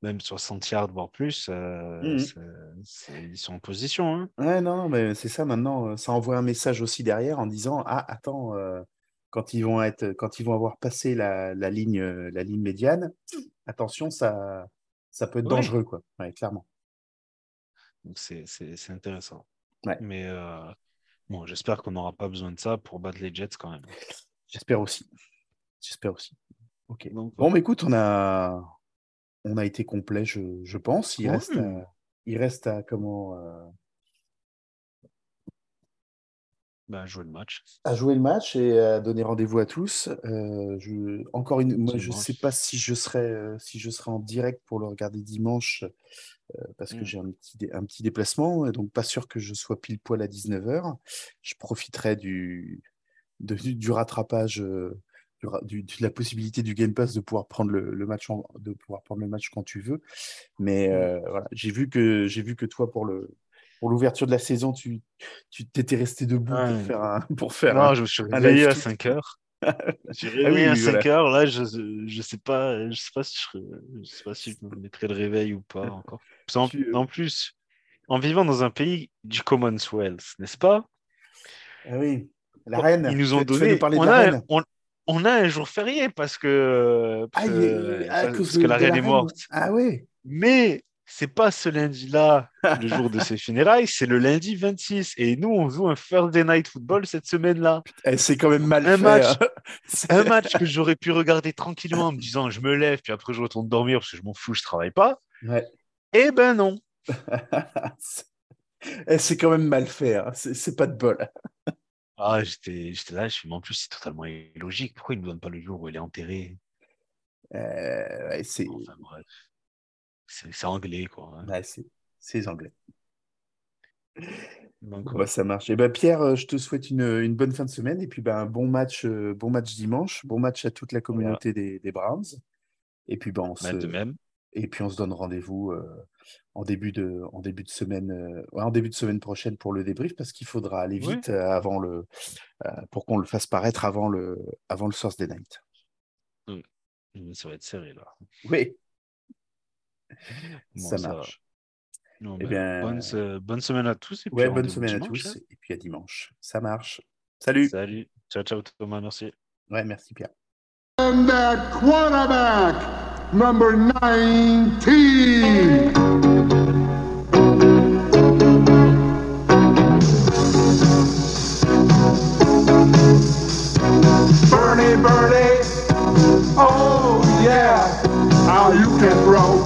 même 60 yards, voire plus, euh, c'est- c'est- ils sont en position. hein. Ouais, non, mais c'est ça maintenant. euh, Ça envoie un message aussi derrière en disant Ah, attends, euh, quand ils vont être, quand ils vont avoir passé la, la ligne, euh, la ligne médiane, attention, ça, ça peut être Ouais. dangereux, quoi. Ouais, clairement. Donc c'est intéressant. Ouais. Mais euh, bon, j'espère qu'on n'aura pas besoin de ça pour battre les Jets quand même. J'espère aussi. J'espère aussi. Ok. Donc, Bon, mais écoute, on a, on a été complet, je, je pense. Il Ouais. reste, à, il reste à comment euh, bah, jouer le match. à jouer le match et à donner rendez-vous à tous. Euh, je, encore une, moi, je Dimanche. sais pas si je serai, euh, si je serai en direct pour le regarder dimanche euh, parce que Mm. j'ai un petit, dé- un petit déplacement et donc pas sûr que je sois pile poil à 19h. Je profiterai du, de- du, rattrapage, euh, du de la possibilité du Game Pass de pouvoir prendre le, le match, en- de pouvoir prendre le match quand tu veux. Mais euh, voilà, j'ai vu que j'ai vu que toi pour le pour l'ouverture de la saison, tu tu t'étais resté debout pour faire un pour faire Non, un- je me suis un réveillé à tweet. 5 heures. Suis Ah oui, réveillé à oui, 5 voilà. heures. Là, je, je sais pas, je sais pas si je, je sais pas si je me mettrai le réveil ou pas encore. Tu, euh, en plus, en vivant dans un pays du Commonwealth, n'est-ce pas? Ah oui, la reine. Ils nous ont donné. nous on, a, reine. on, on a un jour férié parce que, parce Ah, à parce que la reine est morte. Ah ouais. Mais c'est pas ce lundi-là, le jour de ses funérailles, c'est le lundi 26. Et nous, on joue un Thursday Night Football cette semaine-là. Eh, c'est quand même mal Un fait. match. hein. Un match que j'aurais pu regarder tranquillement en me disant je me lève, puis après je retourne dormir parce que je m'en fous, je travaille pas. Ouais. Eh ben non. C'est- Eh, c'est quand même mal fait. hein. C'est pas de bol. Ah, j'étais j'étais là, je dis, mais en plus, c'est totalement illogique. Pourquoi ils ne nous donnent pas le jour où elle est enterrée Euh, ouais, c'est Enfin bref. C'est c'est anglais, quoi. hein. ouais, c'est- Anglais. Donc, ouais. bah, ça marche. Et ben Pierre, euh, je te souhaite une, une bonne fin de semaine et puis ben, un bon match, euh, bon match dimanche, bon match à toute la communauté des, des Browns. Et puis ben, on Bah, se, de même. Et puis on se donne rendez-vous euh, en début de, en début de semaine, euh, en début de semaine prochaine pour le débrief parce qu'il faudra aller Ouais. vite euh, avant le, euh, pour qu'on le fasse paraître avant le, avant le Thursday Night. Ça va être serré, là. Oui, Bon, ça marche. Non, Eh bien, bonne, bonne semaine à tous. Et puis Ouais, bonne semaine à dimanche, tous hein. et puis à dimanche. Ça marche. Salut. Salut. Ciao, ciao, Thomas. Merci. Ouais, merci Pierre. And that quarterback, number 19. Bernie, Bernie, oh yeah, how you can throw.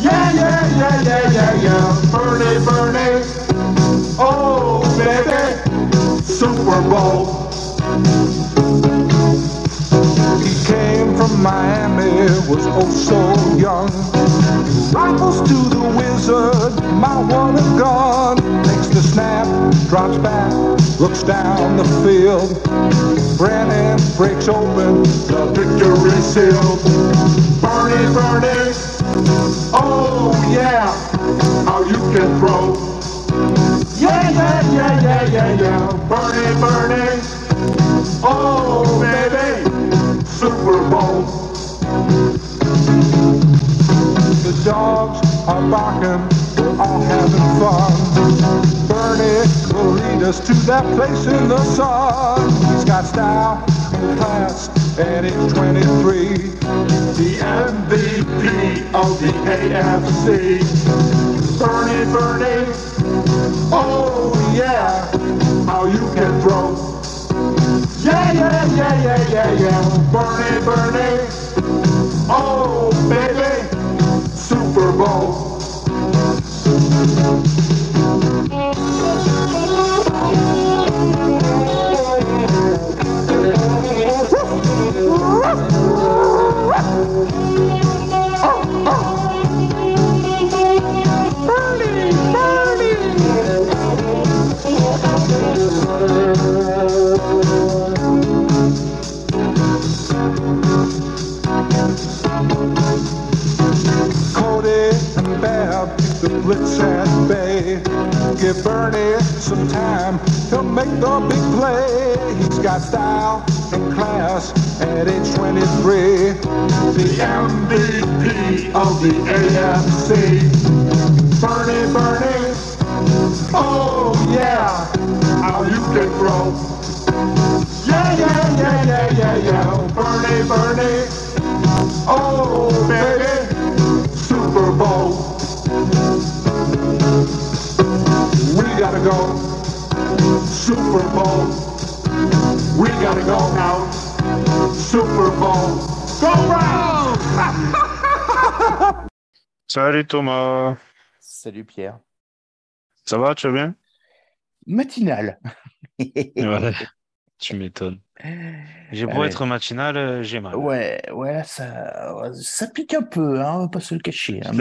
Yeah, yeah, yeah, yeah, yeah, yeah. Bernie, Bernie, oh baby, Super Bowl. Was oh so young. Rifles to the wizard, my one and gun. Takes the snap, drops back, looks down the field. Brennan breaks open, the victory sealed. Bernie, Bernie, oh yeah, how you can throw. Yeah, yeah, yeah, yeah, yeah, yeah. Bernie, Bernie, oh baby, Super Bowl. The dogs are barking, we're all having fun. Bernie will lead us to that place in the sun. He's got style and class, and he's 23. The MVP of the AFC. Bernie, Bernie, oh yeah, how you can throw. Yeah, yeah, yeah, yeah, yeah, yeah. Bernie, Bernie, oh baby, Super make the big play. He's got style and class at age 23. The MVP of the AFC. Bernie, Bernie, oh yeah, how you can throw. Yeah, yeah, yeah, yeah, yeah, yeah. Oh, Bernie, Bernie, oh baby, Super Bowl. We gotta go, Super Bowl. We gotta go out, Super Bowl. Go Browns! Salut Thomas. Salut Pierre. Ça va, tu vas bien? Matinal. Ouais, tu m'étonnes. J'ai beau Ouais. être matinal, euh, j'ai mal. Ouais, ouais, ça, ça pique un peu, hein, on va pas se le cacher. hein.